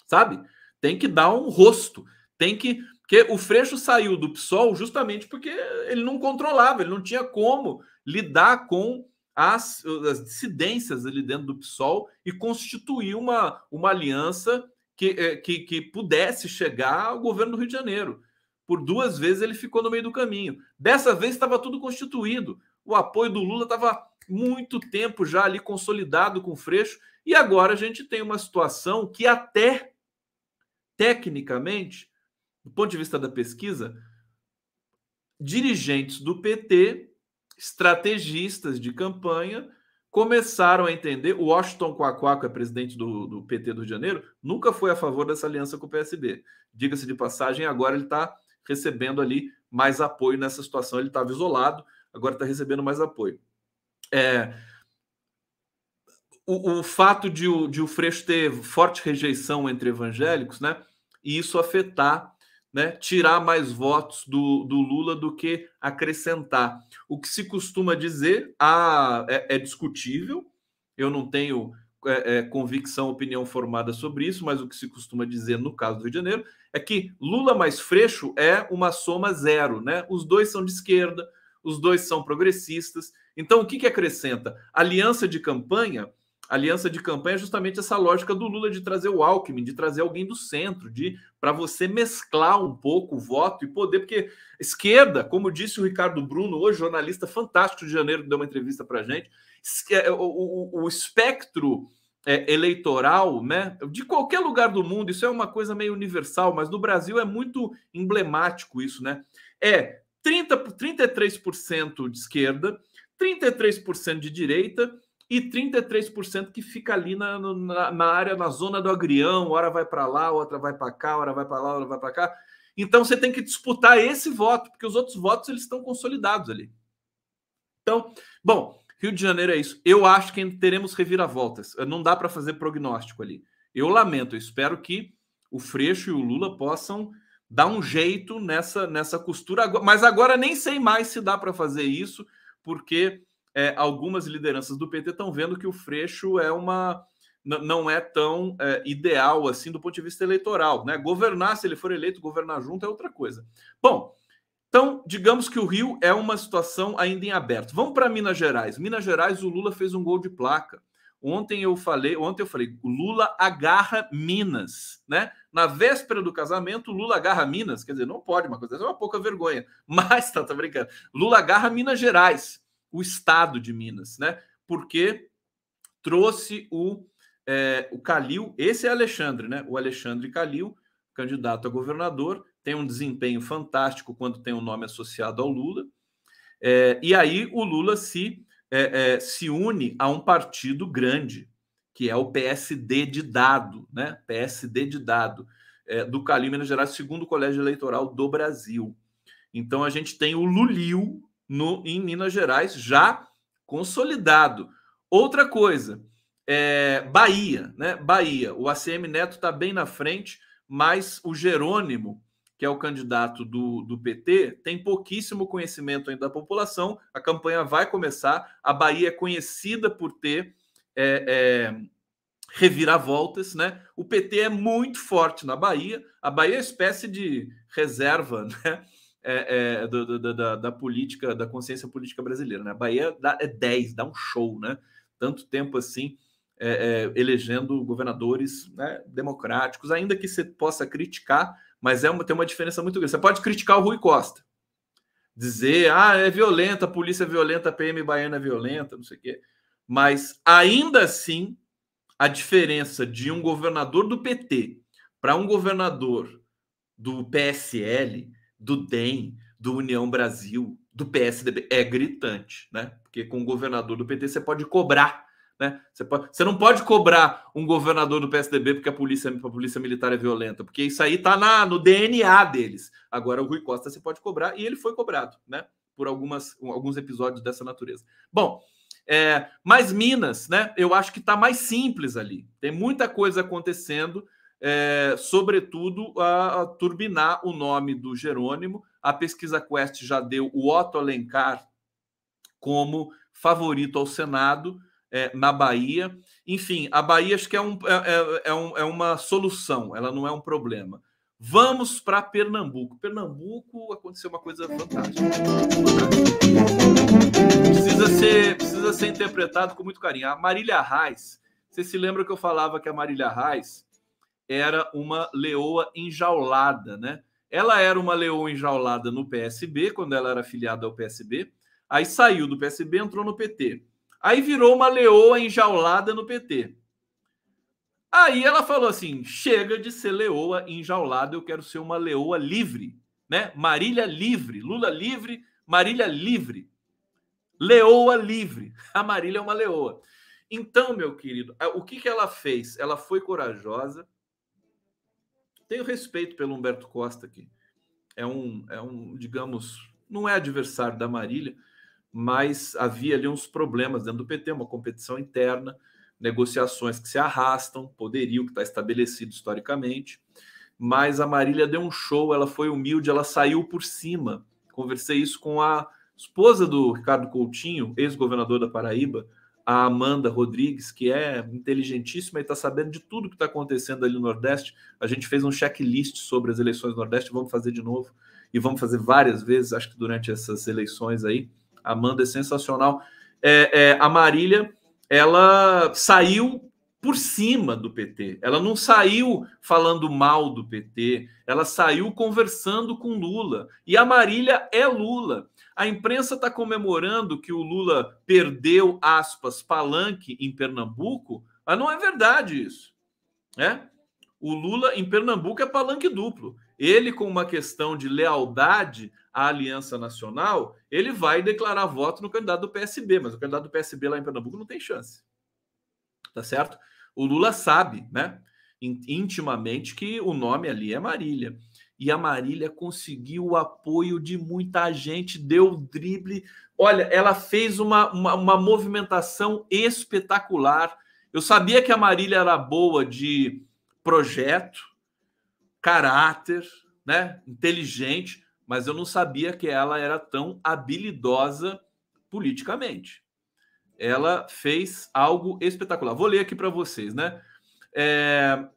sabe? Tem que dar um rosto, tem que porque o Freixo saiu do PSOL justamente porque ele não controlava, ele não tinha como lidar com as, as dissidências ali dentro do PSOL e constituir uma, uma aliança que, eh, que, que pudesse chegar ao governo do Rio de Janeiro. Por duas vezes ele ficou no meio do caminho. Dessa vez estava tudo constituído. O apoio do Lula estava muito tempo já ali consolidado com o Freixo. E agora a gente tem uma situação que até tecnicamente do ponto de vista da pesquisa, dirigentes do PT, estrategistas de campanha, começaram a entender. O Washington Quaquá, que é presidente do, do, PT do Rio de Janeiro, nunca foi a favor dessa aliança com o PSB. Diga-se de passagem, agora ele está recebendo ali mais apoio nessa situação. Ele estava isolado, agora está recebendo mais apoio. É, o, o, fato de o, de o Freixo ter forte rejeição entre evangélicos, né? E isso afetar né, tirar mais votos do, do Lula do que acrescentar. O que se costuma dizer ah, é, é discutível, eu não tenho é, é, convicção, opinião formada sobre isso, mas o que se costuma dizer no caso do Rio de Janeiro é que Lula mais Freixo é uma soma zero, né? Os dois são de esquerda, os dois são progressistas. Então, o que, que acrescenta? Aliança de campanha aliança de campanha é justamente essa lógica do Lula de trazer o Alckmin, de trazer alguém do centro, de para você mesclar um pouco o voto e poder, porque esquerda, como disse o Ricardo Bruno, hoje jornalista fantástico de janeiro deu uma entrevista para gente, é, o, o, o espectro é, eleitoral, né, de qualquer lugar do mundo, isso é uma coisa meio universal, mas no Brasil é muito emblemático isso, né? É 30, 33% de esquerda, 33% de direita e 33% que fica ali na, na, na, área, na zona do agrião, hora vai para lá, outra vai para cá, hora vai para lá, hora vai para cá. Então você tem que disputar esse voto, porque os outros votos eles estão consolidados ali. Então, bom, Rio de Janeiro é isso. Eu acho que teremos reviravoltas. Não dá para fazer prognóstico ali. Eu lamento, eu espero que o Freixo e o Lula possam dar um jeito nessa nessa costura, mas agora nem sei mais se dá para fazer isso, porque é, algumas lideranças do PT estão vendo que o Freixo é uma não é tão é, ideal assim do ponto de vista eleitoral, né? Governar, se ele for eleito, governar junto é outra coisa. Bom, então digamos que o Rio é uma situação ainda em aberto. Vamos para Minas Gerais. Minas Gerais, o Lula fez um gol de placa. Ontem eu falei, ontem eu falei, Lula agarra Minas, né? Na véspera do casamento, Lula agarra Minas, quer dizer, não pode uma coisa, é uma pouca vergonha. Mas tá, tá brincando. Lula agarra Minas Gerais o estado de Minas, né? Porque trouxe o, é, o Calil, esse é Alexandre, né? O Alexandre Calil, candidato a governador, tem um desempenho fantástico quando tem um nome associado ao Lula. É, e aí o Lula se, é, é se une a um partido grande, que é o PSD de dado, né? PSD de dado, é, do Calil Minas Gerais, segundo colégio eleitoral do Brasil. Então a gente tem o Lulil, no, em Minas Gerais, já consolidado. Outra coisa, é, Bahia, né? Bahia, o ACM Neto está bem na frente, mas o Jerônimo, que é o candidato do, do PT, tem pouquíssimo conhecimento ainda da população. A campanha vai começar. A Bahia é conhecida por ter é, é, reviravoltas, né? O PT é muito forte na Bahia. A Bahia é espécie de reserva, né? É, é, do, do, da, da, política, da consciência política brasileira. Né? A Bahia dá, é 10, dá um show, né? Tanto tempo assim, é, é, elegendo governadores né, democráticos, ainda que você possa criticar, mas é uma, tem uma diferença muito grande. Você pode criticar o Rui Costa, dizer, ah, é violenta, a polícia é violenta, a PM baiana é violenta, não sei o quê. Mas ainda assim, a diferença de um governador do PT para um governador do PSL do DEM, do União Brasil, do PSDB, é gritante, né? Porque com o governador do PT você pode cobrar, Né? Você, pode, você não pode cobrar um governador do PSDB porque a polícia, a polícia militar é violenta, porque isso aí está no DNA deles. Agora, o Rui Costa você pode cobrar, e ele foi cobrado, né? Por algumas, alguns episódios dessa natureza. Bom, é, mas Minas, né? Eu acho que está mais simples ali. Tem muita coisa acontecendo, é, sobretudo a, a, turbinar o nome do Jerônimo. A pesquisa Quest já deu o Otto Alencar como favorito ao Senado é, na Bahia. Enfim, a Bahia acho que é, um, é, é, é, um, é uma solução, ela não é um problema. Vamos para Pernambuco. Pernambuco aconteceu uma coisa fantástica. Precisa ser, precisa ser interpretado com muito carinho. A Marília Reis, você se lembra que eu falava que a Marília Reis era uma leoa enjaulada, né? Ela era uma leoa enjaulada no PSB, quando ela era filiada ao PSB. Aí saiu do PSB, entrou no PT. Aí virou uma leoa enjaulada no PT. Aí ela falou assim: chega de ser leoa enjaulada, eu quero ser uma leoa livre, né? Marília livre, Lula livre, Marília livre. Leoa livre. A Marília é uma leoa. Então, meu querido, o que, que ela fez? Ela foi corajosa. Tenho respeito pelo Humberto Costa aqui. É um, é um, digamos, não é adversário da Marília, mas havia ali uns problemas dentro do PT, uma competição interna, negociações que se arrastam, poderio que está estabelecido historicamente. Mas a Marília deu um show, ela foi humilde, ela saiu por cima. Conversei isso com a esposa do Ricardo Coutinho, ex-governador da Paraíba, a Amanda Rodrigues, que é inteligentíssima e está sabendo de tudo que está acontecendo ali no Nordeste. A gente fez um checklist sobre as eleições do Nordeste, vamos fazer de novo e vamos fazer várias vezes, acho que durante essas eleições aí. Amanda é sensacional. É, é, a Marília, ela saiu por cima do PT. Ela não saiu falando mal do PT, ela saiu conversando com Lula. E a Marília é Lula. A imprensa está comemorando que o Lula perdeu, aspas, palanque em Pernambuco, mas não é verdade isso. Né? O Lula em Pernambuco é palanque duplo. Ele, com uma questão de lealdade à Aliança Nacional, ele vai declarar voto no candidato do PSB, mas o candidato do PSB lá em Pernambuco não tem chance. Tá certo? O Lula sabe, né, intimamente, que o nome ali é Marília. E a Marília conseguiu o apoio de muita gente, deu drible. Olha, ela fez uma, uma, uma movimentação espetacular. Eu sabia que a Marília era boa de projeto, caráter, né, inteligente, mas eu não sabia que ela era tão habilidosa politicamente. Ela fez algo espetacular. Vou ler aqui para vocês, né? É,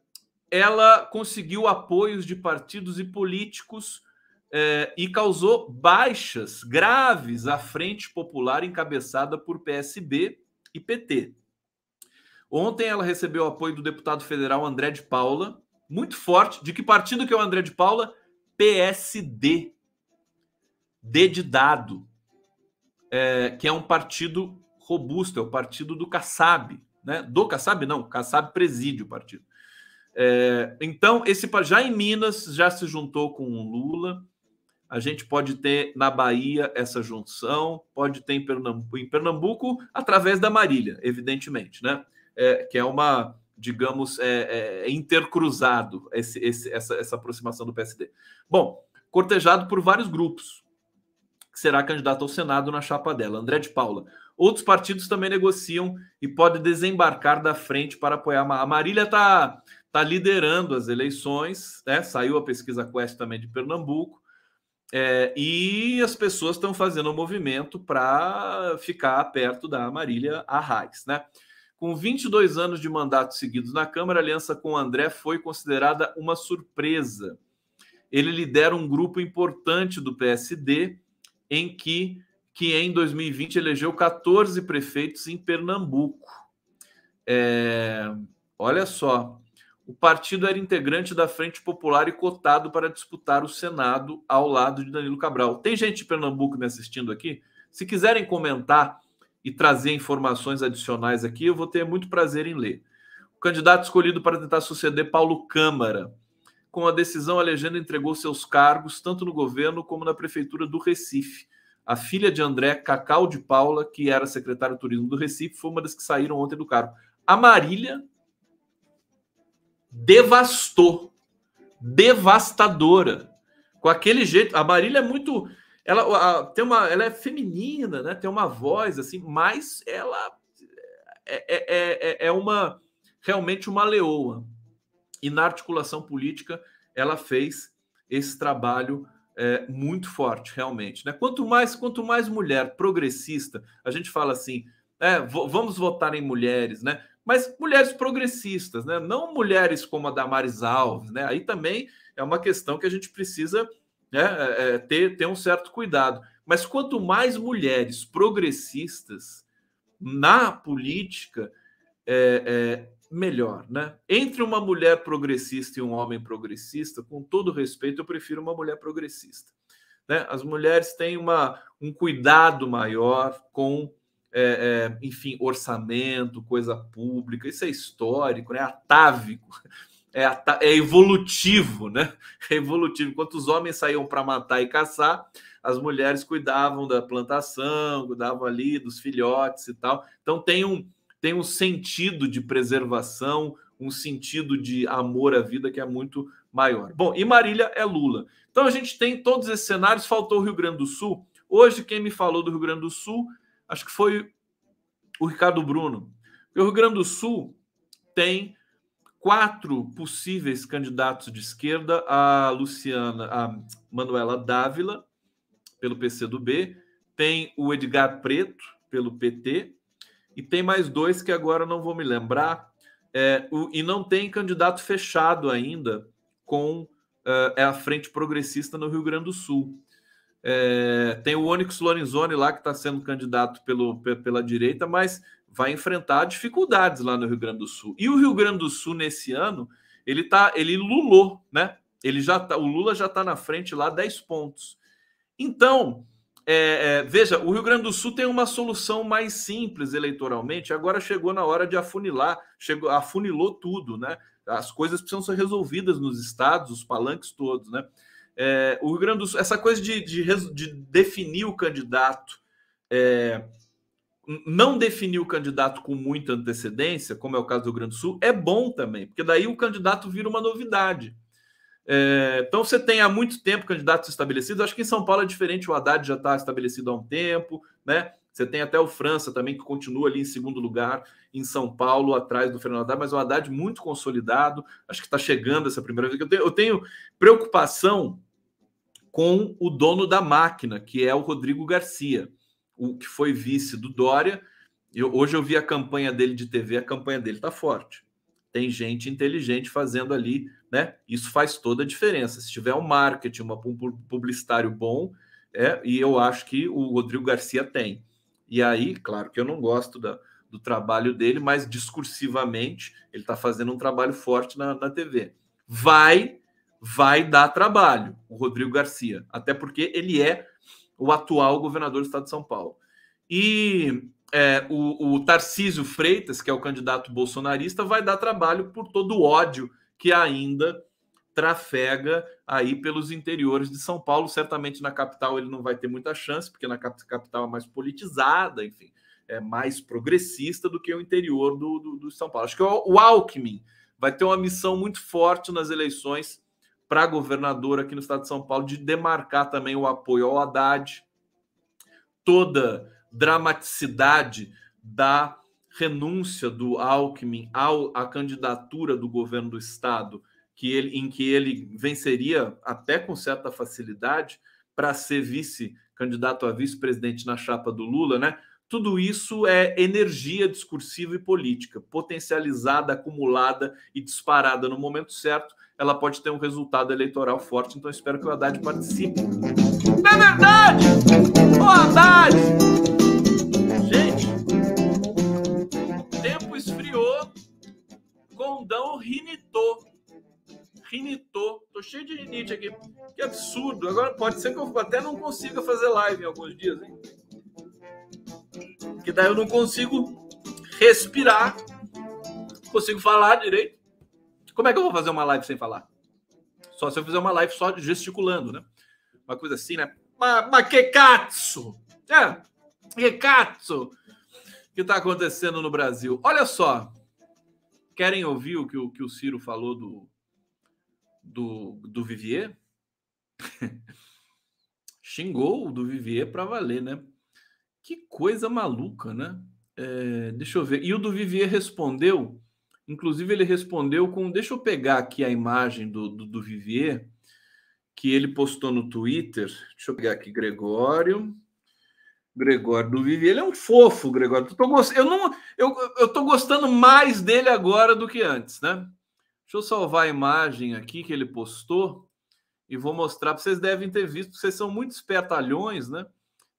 ela conseguiu apoios de partidos e políticos é, e causou baixas graves à Frente Popular encabeçada por PSB e PT. Ontem ela recebeu apoio do deputado federal André de Paula, muito forte. De que partido que é o André de Paula? PSD. D de dado, é, que é um partido robusto, é o partido do Kassab, né? Do Kassab, não, Kassab preside o partido. É, então, esse já em Minas já se juntou com o Lula. A gente pode ter na Bahia essa junção, pode ter em Pernambuco, em Pernambuco através da Marília, evidentemente, né? É, que é uma, digamos, é, é intercruzado esse, esse, essa, essa aproximação do PSD. Bom, cortejado por vários grupos que será candidato ao Senado na chapa dela, André de Paula. Outros partidos também negociam e pode desembarcar da frente para apoiar. A Marília está tá liderando as eleições, né? saiu a pesquisa Quest também de Pernambuco, é, e as pessoas estão fazendo um movimento para ficar perto da Marília Arraes. Né? Com 22 anos de mandato seguidos na Câmara, a aliança com André foi considerada uma surpresa. Ele lidera um grupo importante do PSD em que, que em 2020 elegeu 14 prefeitos em Pernambuco. É, olha só, o partido era integrante da Frente Popular e cotado para disputar o Senado ao lado de Danilo Cabral. Tem gente de Pernambuco me assistindo aqui? Se quiserem comentar e trazer informações adicionais aqui, eu vou ter muito prazer em ler. O candidato escolhido para tentar suceder Paulo Câmara com a decisão, a legenda entregou seus cargos tanto no governo como na prefeitura do Recife. A filha de André, Cacau de Paula, que era secretária de turismo do Recife, foi uma das que saíram ontem do cargo. A Marília devastou, devastadora, com aquele jeito. A Marília é muito, ela a, tem uma, ela é feminina, né? Tem uma voz assim, mas ela é, é, é, é uma realmente uma leoa. E na articulação política, ela fez esse trabalho é, muito forte, realmente. Né? Quanto mais quanto mais mulher progressista, a gente fala assim, é, vamos votar em mulheres, né? Mas mulheres progressistas, né? Não mulheres como a Damares Alves, né? Aí também é uma questão que a gente precisa né, é, é ter, ter um certo cuidado. Mas quanto mais mulheres progressistas na política, é, é, melhor, né? Entre uma mulher progressista e um homem progressista, com todo respeito, eu prefiro uma mulher progressista. Né? As mulheres têm uma, um cuidado maior com, é, é, enfim, orçamento, coisa pública, isso é histórico, né? atávico, é, é evolutivo, né? É evolutivo. Enquanto os homens saíam para matar e caçar, as mulheres cuidavam da plantação, cuidavam ali dos filhotes e tal. Então tem um tem um sentido de preservação, um sentido de amor à vida que é muito maior. Bom, e Marília é Lula. Então a gente tem todos esses cenários, faltou o Rio Grande do Sul. Hoje, quem me falou do Rio Grande do Sul, acho que foi o Ricardo Bruno. O Rio Grande do Sul tem quatro possíveis candidatos de esquerda: a Luciana, a Manuela Dávila, pelo PCdoB, tem o Edgar Preto, pelo PT, e tem mais dois que agora não vou me lembrar, é, o, e não tem candidato fechado ainda com uh, é a Frente Progressista no Rio Grande do Sul. É, tem o Onyx Lorenzoni lá que está sendo candidato pelo, pela direita, mas vai enfrentar dificuldades lá no Rio Grande do Sul. E o Rio Grande do Sul nesse ano ele tá, ele lulou, né? Ele já tá, o Lula já está na frente lá 10 pontos. Então, é, é, veja, o Rio Grande do Sul tem uma solução mais simples eleitoralmente. Agora chegou na hora de afunilar, chegou, afunilou tudo, né? As coisas precisam ser resolvidas nos estados, os palanques todos, né? É, o Rio Grande do Sul, essa coisa de, de, de definir o candidato, é, não definir o candidato com muita antecedência, como é o caso do Rio Grande do Sul, é bom também, porque daí o candidato vira uma novidade. É, então você tem há muito tempo candidatos estabelecidos. Acho que em São Paulo é diferente, o Haddad já está estabelecido há um tempo, né? Você tem até o França também, que continua ali em segundo lugar em São Paulo, atrás do Fernando Haddad, mas o Haddad muito consolidado. Acho que está chegando essa primeira vez. Eu tenho, eu tenho preocupação com o dono da máquina, que é o Rodrigo Garcia, o que foi vice do Dória. Eu, hoje eu vi a campanha dele de TV, a campanha dele está forte. Tem gente inteligente fazendo ali né? Isso faz toda a diferença. Se tiver um marketing, um publicitário bom, é, e eu acho que o Rodrigo Garcia tem. E aí, claro que eu não gosto da, do trabalho dele, mas discursivamente ele está fazendo um trabalho forte na, na TV. Vai, vai dar trabalho o Rodrigo Garcia, até porque ele é o atual governador do estado de São Paulo. E é, o, o Tarcísio Freitas, que é o candidato bolsonarista, vai dar trabalho por todo o ódio que ainda trafega aí pelos interiores de São Paulo. Certamente na capital ele não vai ter muita chance, porque na capital é mais politizada, enfim, é mais progressista do que o interior do, do, do São Paulo. Acho que o, Alckmin vai ter uma missão muito forte nas eleições para governador aqui no estado de São Paulo de demarcar também o apoio ao Haddad, toda dramaticidade da renúncia do Alckmin ao, à candidatura do governo do estado, que ele, em que ele venceria até com certa facilidade para ser vice candidato a vice-presidente na chapa do Lula, né? Tudo isso é energia discursiva e política, potencializada, acumulada e disparada no momento certo. Ela pode ter um resultado eleitoral forte, então espero que o Haddad participe. É verdade! O Haddad! Condão rinitou. Rinitou. Tô cheio de rinite aqui. Que absurdo. Agora pode ser que eu até não consiga fazer live em alguns dias, hein? Que daí eu não consigo respirar. Consigo falar direito. Como é que eu vou fazer uma live sem falar? Só se eu fizer uma live só gesticulando, né? Uma coisa assim, né? mas, que cazzo? É, que cazzo que está acontecendo no Brasil? Olha só, querem ouvir o que o, que o Ciro falou do, do, do Vivier? Xingou o do Vivier para valer, né? Que coisa maluca, né? É, deixa eu ver. E o do Vivier respondeu, inclusive ele respondeu com. Deixa eu pegar aqui a imagem do, do, do Vivier, que ele postou no Twitter. Deixa eu pegar aqui, Gregório. Gregório do Vivier. Ele é um fofo, Gregório. Eu tô, gost... eu, não... eu, eu tô gostando mais dele agora do que antes, né? Deixa eu salvar a imagem aqui que ele postou e vou mostrar para vocês. Devem ter visto, vocês são muito espertalhões, né?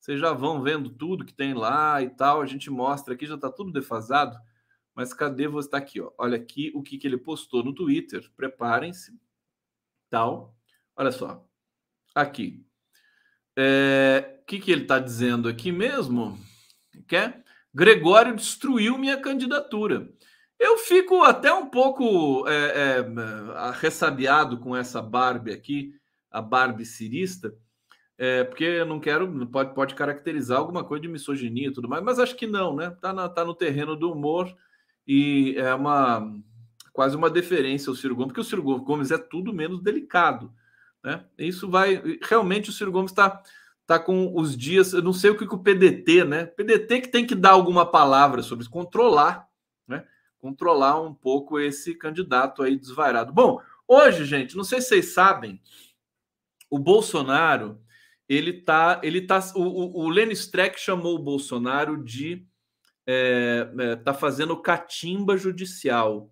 Vocês já vão vendo tudo que tem lá e tal. A gente mostra aqui, já está tudo defasado. Mas cadê você? Está aqui, ó. Olha aqui o que, que ele postou no Twitter. Preparem-se. Tal. Olha só. Aqui. É... O que, que ele está dizendo aqui mesmo? Quer? Gregório destruiu minha candidatura. Eu fico até um pouco é, é, com essa Barbie aqui, a Barbie cirista, é, porque eu não quero, pode, pode caracterizar alguma coisa de misoginia e tudo mais, mas acho que não, né? Tá, tá no terreno do humor e é uma quase uma deferência ao Ciro Gomes, porque o Ciro Gomes é tudo menos delicado, né? Isso vai realmente o Ciro Gomes está tá com os dias, eu não sei o que, que o PDT, né? PDT que tem que dar alguma palavra sobre isso, controlar, né? Controlar um pouco esse candidato aí desvairado. Bom, hoje, gente, não sei se vocês sabem, o Bolsonaro ele tá, ele tá, o, o Lenny Streck chamou o Bolsonaro de é, é, tá fazendo catimba judicial.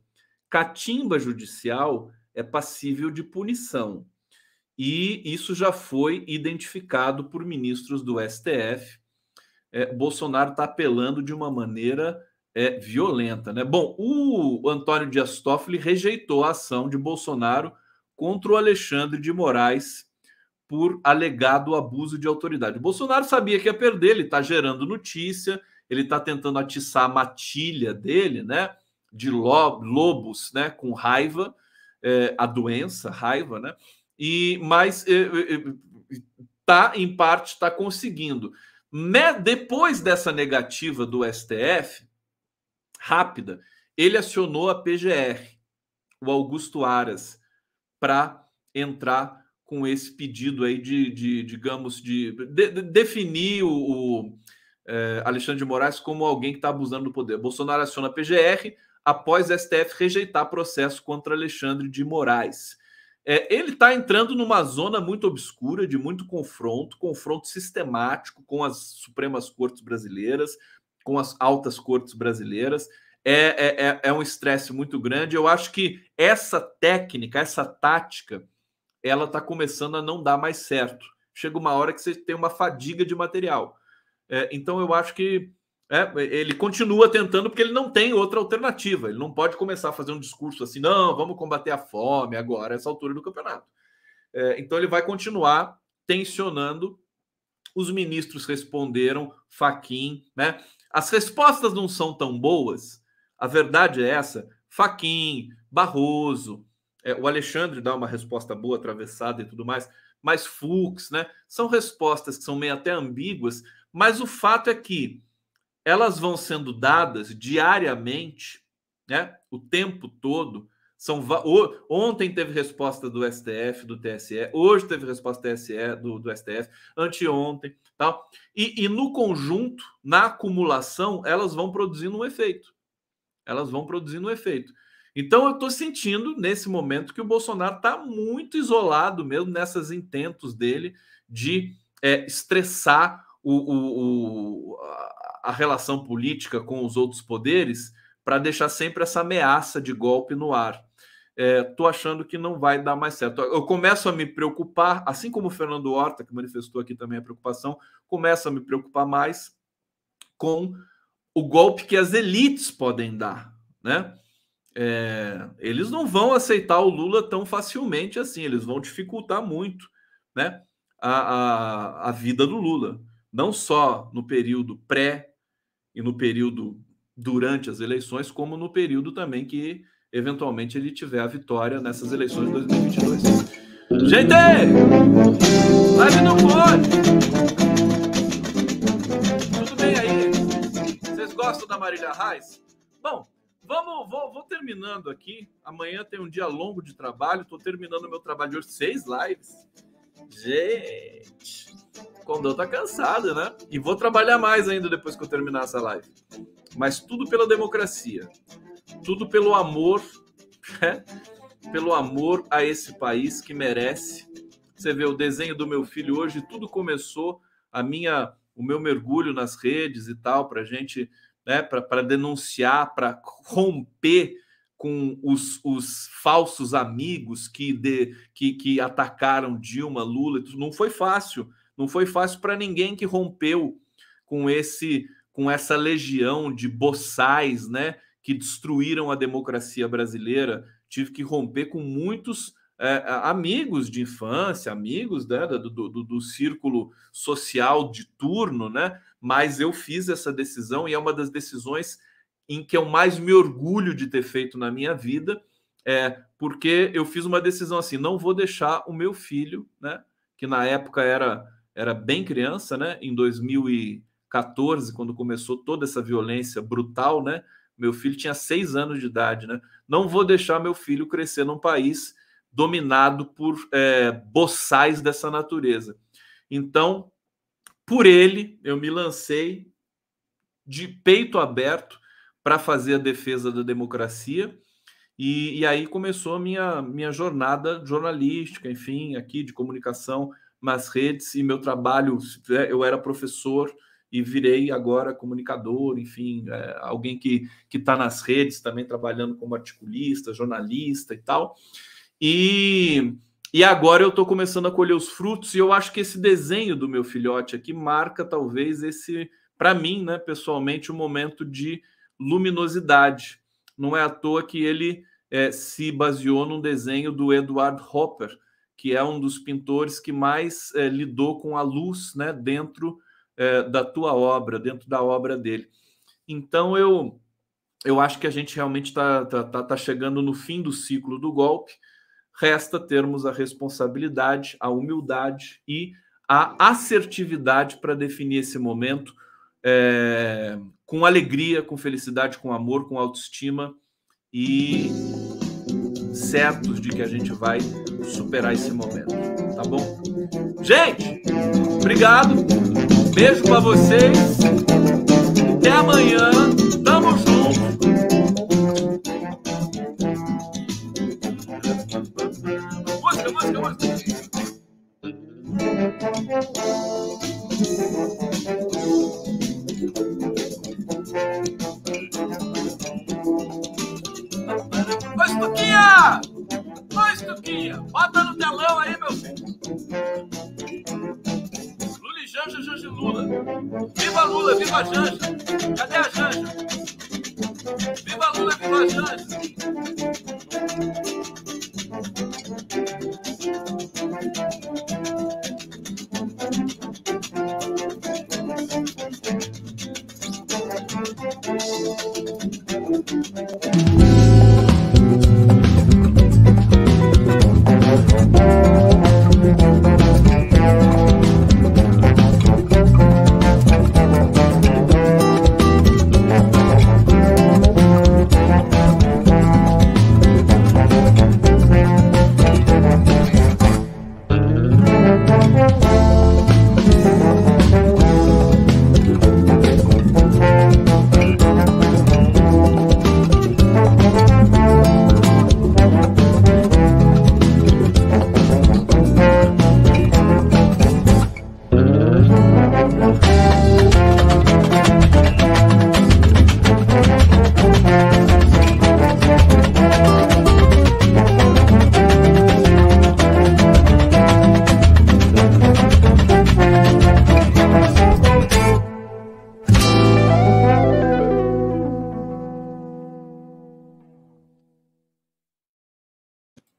Catimba judicial é passível de punição. E isso já foi identificado por ministros do STF. É, Bolsonaro está apelando de uma maneira é, violenta. Né? Bom, o Antônio Dias Toffoli rejeitou a ação de Bolsonaro contra o Alexandre de Moraes por alegado abuso de autoridade. O Bolsonaro sabia que ia perder, ele está gerando notícia, ele está tentando atiçar a matilha dele, né? De lobos, né? Com raiva, é, a doença, raiva, né? E mas é, é, tá em parte está conseguindo. Né? Depois dessa negativa do STF, rápida, ele acionou a PGR, o Augusto Aras, para entrar com esse pedido aí de, de digamos, de, de, de definir o, o é, Alexandre de Moraes como alguém que está abusando do poder. Bolsonaro aciona a PGR após STF rejeitar processo contra Alexandre de Moraes. É, ele está entrando numa zona muito obscura, de muito confronto, confronto sistemático com as Supremas Cortes brasileiras, com as altas cortes brasileiras. É, é, é, é um estresse muito grande. Eu acho que essa técnica, essa tática, ela está começando a não dar mais certo. Chega uma hora que você tem uma fadiga de material. É, então eu acho que é, ele continua tentando porque ele não tem outra alternativa. Ele não pode começar a fazer um discurso assim, não, vamos combater a fome agora, essa altura do campeonato. É, então ele vai continuar tensionando. Os ministros responderam, Faquim, né? As respostas não são tão boas. A verdade é essa. Faquim, Barroso, é, o Alexandre dá uma resposta boa, atravessada e tudo mais, mas Fux, né? São respostas que são meio até ambíguas, mas o fato é que elas vão sendo dadas diariamente, né? O tempo todo. São ontem teve resposta do STF, do TSE, hoje teve resposta do TSE, do, do STF, anteontem, tal. E, e no conjunto, na acumulação, elas vão produzindo um efeito. Elas vão produzindo um efeito. Então eu estou sentindo nesse momento que o Bolsonaro está muito isolado mesmo nessas intentos dele de é, estressar o, o, o, a relação política com os outros poderes para deixar sempre essa ameaça de golpe no ar. Estou é, achando que não vai dar mais certo. Eu começo a me preocupar, assim como o Fernando Horta, que manifestou aqui também a preocupação, começo a me preocupar mais com o golpe que as elites podem dar, né? é, eles não vão aceitar o Lula tão facilmente assim, eles vão dificultar muito né, a, a, a vida do Lula, não só no período pré e no período durante as eleições, como no período também que eventualmente ele tiver a vitória nessas eleições de 2022. Gente! Live não pode! Tudo bem aí? Vocês gostam da Marília Reis? Bom, vamos, vou, vou, terminando aqui. Amanhã tem um dia longo de trabalho. Estou terminando meu trabalho de hoje, seis lives. Gente, o Condão tá cansado, né? E vou trabalhar mais ainda depois que eu terminar essa live. Mas tudo pela democracia, tudo pelo amor, né? pelo amor a esse país que merece. Você vê o desenho do meu filho hoje, tudo começou a minha, o meu mergulho nas redes e tal, para gente, né, para denunciar, para romper com os, os falsos amigos que, de, que, que atacaram Dilma, Lula. Não foi fácil, não foi fácil para ninguém que rompeu com esse com essa legião de boçais, né, que destruíram a democracia brasileira. Tive que romper com muitos é, amigos de infância, amigos né, do, do, do, círculo social de turno, né? Mas eu fiz essa decisão e é uma das decisões em que eu mais me orgulho de ter feito na minha vida, é porque eu fiz uma decisão assim: não vou deixar o meu filho, né? Que na época era era bem criança, né? Em 2014, quando começou toda essa violência brutal, né? Meu filho tinha seis anos de idade, né? Não vou deixar meu filho crescer num país dominado por é, boçais dessa natureza. Então, por ele, eu me lancei de peito aberto para fazer a defesa da democracia. E, e, aí começou a minha, minha jornada jornalística, enfim, aqui de comunicação nas redes e meu trabalho. É, eu era professor e virei agora comunicador, enfim, é, alguém que está nas redes também trabalhando como articulista, jornalista e tal. E, e agora eu estou começando a colher os frutos e eu acho que esse desenho do meu filhote aqui marca talvez esse, para mim, né, pessoalmente, um momento de luminosidade. Não é à toa que ele é, se baseou num desenho do Edward Hopper, que é um dos pintores que mais é, lidou com a luz né, dentro é, da tua obra, dentro da obra dele. Então eu eu acho que a gente realmente está tá, tá, tá chegando no fim do ciclo do golpe. Resta termos a responsabilidade, a humildade e a assertividade para definir esse momento é, com alegria, com felicidade, com amor, com autoestima e certos de que a gente vai superar esse momento, tá bom? Gente, obrigado. Beijo para vocês. Até amanhã. Tamo junto.